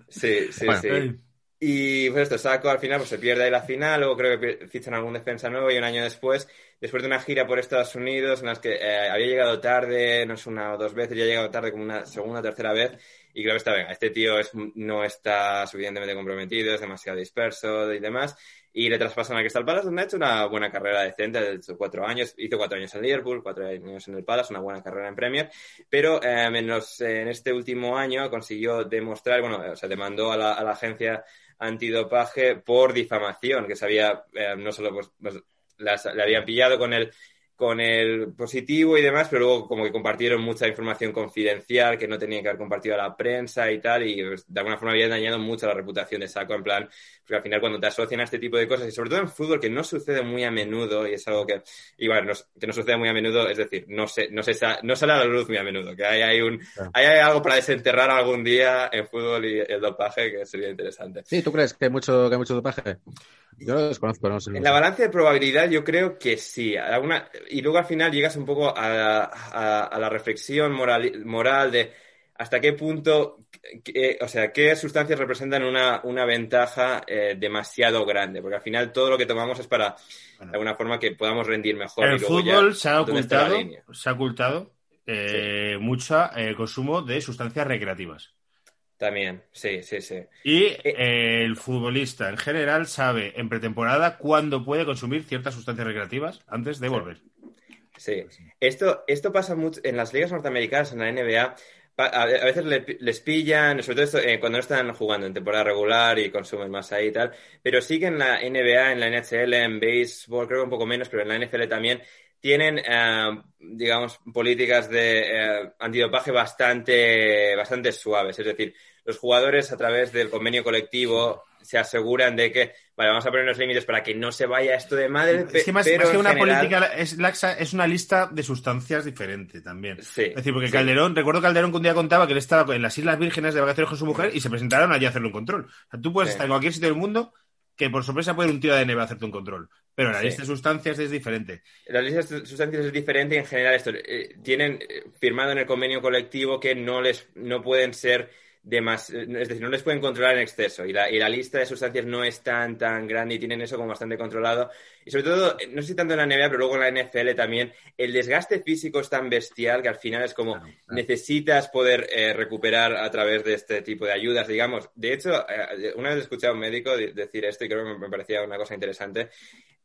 Sí, sí, sí. Y pues esto, Saco al final pues se pierde ahí la final, luego creo que fichan algún defensa nuevo y un año después, después de una gira por Estados Unidos en las que eh, había llegado tarde, no es una o dos veces, ya ha llegado tarde como una segunda o tercera vez y creo que está, venga, este tío es, no está suficientemente comprometido, es demasiado disperso y demás y le traspasan a Crystal Palace, donde ha hecho una buena carrera decente, de cuatro años, hizo cuatro años en Liverpool, cuatro años en el Palace, una buena carrera en Premier, pero eh, en, en, este último año consiguió demostrar, bueno, o sea, demandó a la, a la agencia antidopaje por difamación, que se había, eh, no solo pues, pues las, le habían pillado con el con el positivo y demás, pero luego como que compartieron mucha información confidencial que no tenían que haber compartido a la prensa y tal, y pues, de alguna forma había dañado mucho la reputación de Saco, en plan, porque al final cuando te asocian a este tipo de cosas, y sobre todo en fútbol, que no sucede muy a menudo, y es algo que, igual, no, que no sucede muy a menudo, es decir, no, se, no, se, no sale a la luz muy a menudo, que hay, hay, un, hay, algo para desenterrar algún día en fútbol y el dopaje que sería interesante. Sí, ¿tú crees que hay mucho, que hay mucho dopaje? Yo lo desconozco, no sé. En la balanza de probabilidad yo creo que sí. Alguna, y luego al final llegas un poco a, la reflexión moral, moral de hasta qué punto, o sea, qué sustancias representan una, una ventaja eh, demasiado grande, porque al final todo lo que tomamos es para, de alguna forma, que podamos rendir mejor. En el fútbol se ha ocultado, se ha ocultado eh, mucho el eh, consumo de sustancias recreativas. También, sí, sí, sí. Y eh, el futbolista en general sabe en pretemporada cuándo puede consumir ciertas sustancias recreativas antes de volver. Sí, esto, esto pasa mucho en las ligas norteamericanas, en la NBA. A veces les pillan, sobre todo eh, cuando no están jugando en temporada regular y consumen más ahí y tal, pero sí que en la NBA, en la NHL, en béisbol, creo que un poco menos, pero en la NFL también, tienen, eh, digamos, políticas de antidopaje bastante, bastante suaves. Es decir, los jugadores a través del convenio colectivo se aseguran de que, vale, vamos a poner unos límites para que no se vaya esto de madre. Es que más, que una política es laxa, es una lista de sustancias diferente también. Sí, es decir, porque Calderón, recuerdo Calderón que un día contaba que él estaba en las Islas Vírgenes de vacaciones con su mujer y se presentaron allí a hacerle un control. O sea, tú puedes estar en cualquier sitio del mundo que por sorpresa puede un tío de neve hacerte un control. Pero la lista de sustancias es diferente. La lista de sustancias es diferente y en general esto eh, tienen eh, firmado en el convenio colectivo que no les no pueden ser es decir, no les pueden controlar en exceso y la, y la, lista de sustancias no es tan, tan grande y tienen eso como bastante controlado. Y sobre todo, no sé si tanto en la NBA, pero luego en la NFL también, el desgaste físico es tan bestial que al final es como necesitas poder eh, recuperar a través de este tipo de ayudas, digamos. De hecho, eh, una vez escuché a un médico decir esto y creo que me parecía una cosa interesante.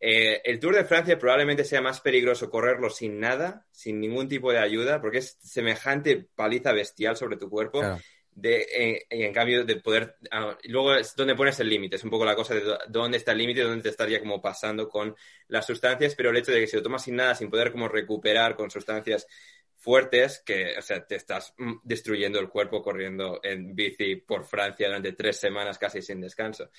Eh, el Tour de Francia probablemente sea más peligroso correrlo sin nada, sin ningún tipo de ayuda, porque es semejante paliza bestial sobre tu cuerpo de, eh, y en cambio de poder, ah, luego es donde pones el límite, es un poco la cosa de dónde está el límite, dónde te estaría como pasando con las sustancias, pero el hecho de que si lo tomas sin nada, sin poder como recuperar con sustancias fuertes, que, o sea, te estás mm, destruyendo el cuerpo corriendo en bici por Francia durante tres semanas casi sin descanso.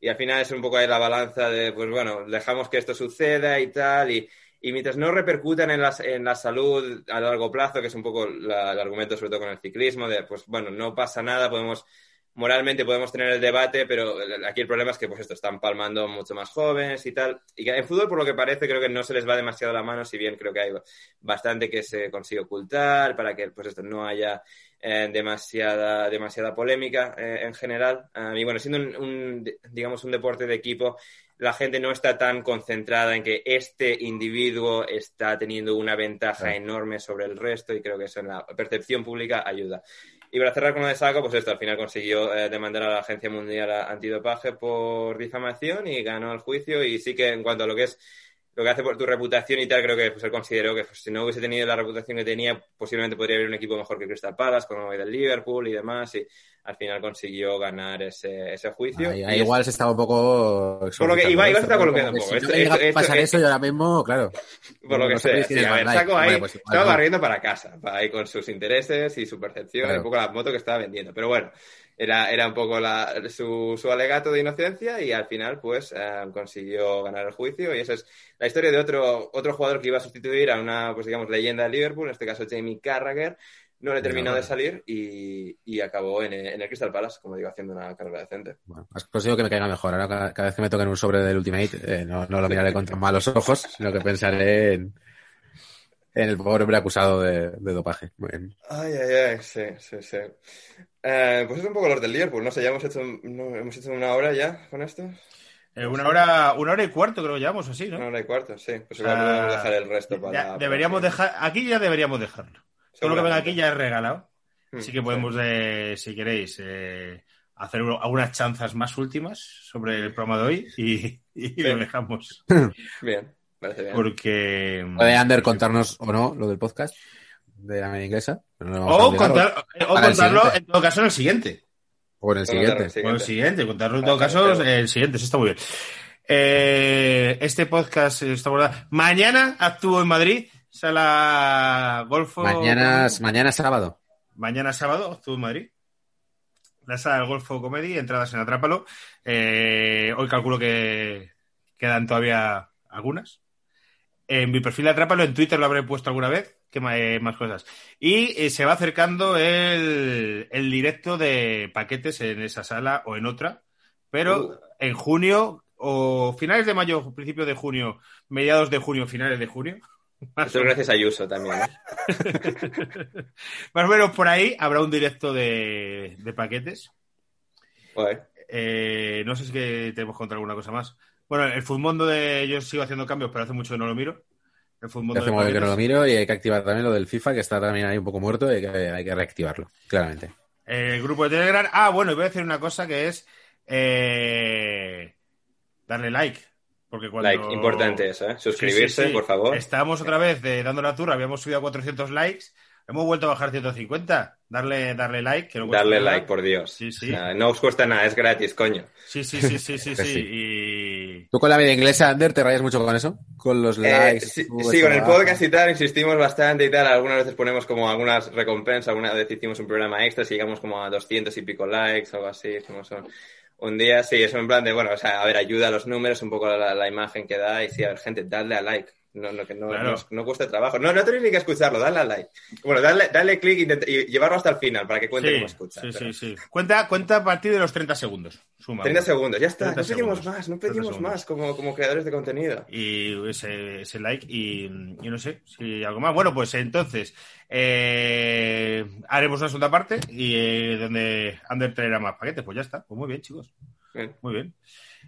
Y al final es un poco ahí la balanza de, pues bueno, dejamos que esto suceda y tal, y y mientras no repercutan en la, en la salud a largo plazo, que es un poco el argumento sobre todo con el ciclismo, de pues bueno, no pasa nada, podemos moralmente podemos tener el debate, pero aquí el problema es que pues esto están palmando mucho más jóvenes y tal. Y en fútbol, por lo que parece, creo que no se les va demasiado la mano, si bien creo que hay bastante que se consigue ocultar para que pues esto no haya eh, demasiada, demasiada polémica eh, en general. y bueno, siendo un, digamos, un deporte de equipo, la gente no está tan concentrada en que este individuo está teniendo una ventaja enorme sobre el resto y creo que eso en la percepción pública ayuda. Y para cerrar con lo de Saco, pues esto, al final consiguió eh, demandar a la Agencia Mundial Antidopaje por difamación y ganó el juicio y sí que en cuanto a lo que es lo que hace por tu reputación y tal, creo que pues, él consideró que pues, si no hubiese tenido la reputación que tenía, posiblemente podría haber un equipo mejor que Crystal Palace, como el Liverpool y demás, y al final consiguió ganar ese, ese juicio. igual se estaba un poco... Por lo que igual, se está colocando un poco. Si esto, pasar eso y ahora mismo, claro. Por lo que sí, a ver, saco ahí, pues estaba barriendo para casa, para ahí con sus intereses y su percepción, un poco la moto que estaba vendiendo, pero bueno era, era un poco la, su, su, alegato de inocencia y al final pues eh, consiguió ganar el juicio y esa es la historia de otro, otro jugador que iba a sustituir a una, pues digamos, leyenda de Liverpool, en este caso Jamie Carragher, no le terminó de salir y, y acabó en, en, el Crystal Palace, como digo, haciendo una carrera decente. Bueno, has conseguido que me caiga mejor. Ahora cada, cada vez que me toquen un sobre del Ultimate, eh, no, no, lo miraré con tan malos ojos, sino que pensaré en, en el pobre hombre acusado de, de, dopaje. Muy bien. Ay, ay, ay, sí, sí, sí. Eh, pues es un poco los del Liverpool, no sé, ya hemos hecho, no, hemos hecho una hora ya con esto. Eh, una hora, una hora y cuarto creo que llevamos así, ¿no? Una hora y cuarto, sí. Pues igual podemos dejar el resto para. Ya, deberíamos para... dejar, aquí ya deberíamos dejarlo. Todo lo que venga aquí ya es regalado. Hmm, Así que podemos, eh, si queréis, eh, hacer algunas chanzas más últimas sobre el programa de hoy y, y lo dejamos. [LAUGHS] Bien, parece bien. Porque. Puede Ander contarnos o no lo del podcast de la media inglesa. No o, contar, o contarlo en todo caso en el siguiente. O en el siguiente. O en el siguiente, contarlo en todo caso en el siguiente, eso está muy bien. Eh, este podcast está bueno. Mañana actúo en Madrid, sala Golfo. Mañana, mañana sábado. Mañana sábado en Madrid. La sala del Golfo Comedy, entradas en Atrápalo. Eh, hoy calculo que quedan todavía algunas. En mi perfil de Atrápalo, en Twitter lo habré puesto alguna vez. ¿Qué más, eh, más cosas? Y eh, se va acercando el, el, directo de paquetes en esa sala o en otra. Pero uh. en junio o finales de mayo, principios de junio, mediados de junio, finales de junio. Eso gracias a Ayuso también. ¿eh? [LAUGHS] Más o menos por ahí habrá un directo de, de paquetes. Eh, no sé si que tenemos que contar alguna cosa más. Bueno, el Futmundo de yo sigo haciendo cambios, pero hace mucho que no lo miro. El Futmundo hace mucho que no lo miro y hay que activar también lo del FIFA, que está también ahí un poco muerto y hay que, hay que reactivarlo, claramente. El grupo de Telegram. Ah, bueno, voy a decir una cosa que es. Eh, darle like. Porque cuando... Like, importante eso, ¿eh? Suscribirse, sí, sí, sí. por favor. Estábamos otra vez de, dando la tour, habíamos subido a 400 likes, hemos vuelto a bajar 150. Darle, darle like. Que no darle nada. like, por Dios. Sí, sí. No os cuesta nada, es gratis, coño. Sí, sí, sí, sí, sí, [LAUGHS] sí. Y... ¿Tú con la vida inglesa, Ander, te rayas mucho con eso? Con los likes. Eh, sí, sí con el podcast y tal, insistimos bastante y tal. Algunas veces ponemos como algunas recompensas, alguna vez hicimos un programa extra, si llegamos como a 200 y pico likes algo así, como son. Un día sí, eso en plan de, bueno, o sea, a ver, ayuda a los números, un poco la, la imagen que da y sí, a ver, gente, dadle a like. No, no, que no, Claro. no, no cuesta trabajo. No, no tenéis ni que escucharlo, dale a like. Bueno, dale, dale clic intenta- y llevarlo hasta el final para que cuente Sí, cómo escucha. sí, pero- sí, sí. Cuenta, cuenta a partir de los 30 segundos. Suma. 30 segundos, ya está. 30 no pedimos segundos. más, no 30 pedimos más como, como creadores de contenido. y ese, ese like y, y no sé si algo más. Bueno, pues entonces eh, haremos una segunda parte y eh, donde Ander traerá más paquetes. Pues ya está. Pues muy bien, chicos. Bien. Muy bien.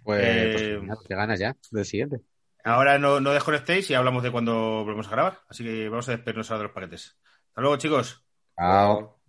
Pues, Eh, pues te ganas ya del siguiente. Ahora no, no desconectéis y hablamos de cuando volvemos a grabar. Así que vamos a despedirnos ahora de los paquetes. Hasta luego, chicos. Chao.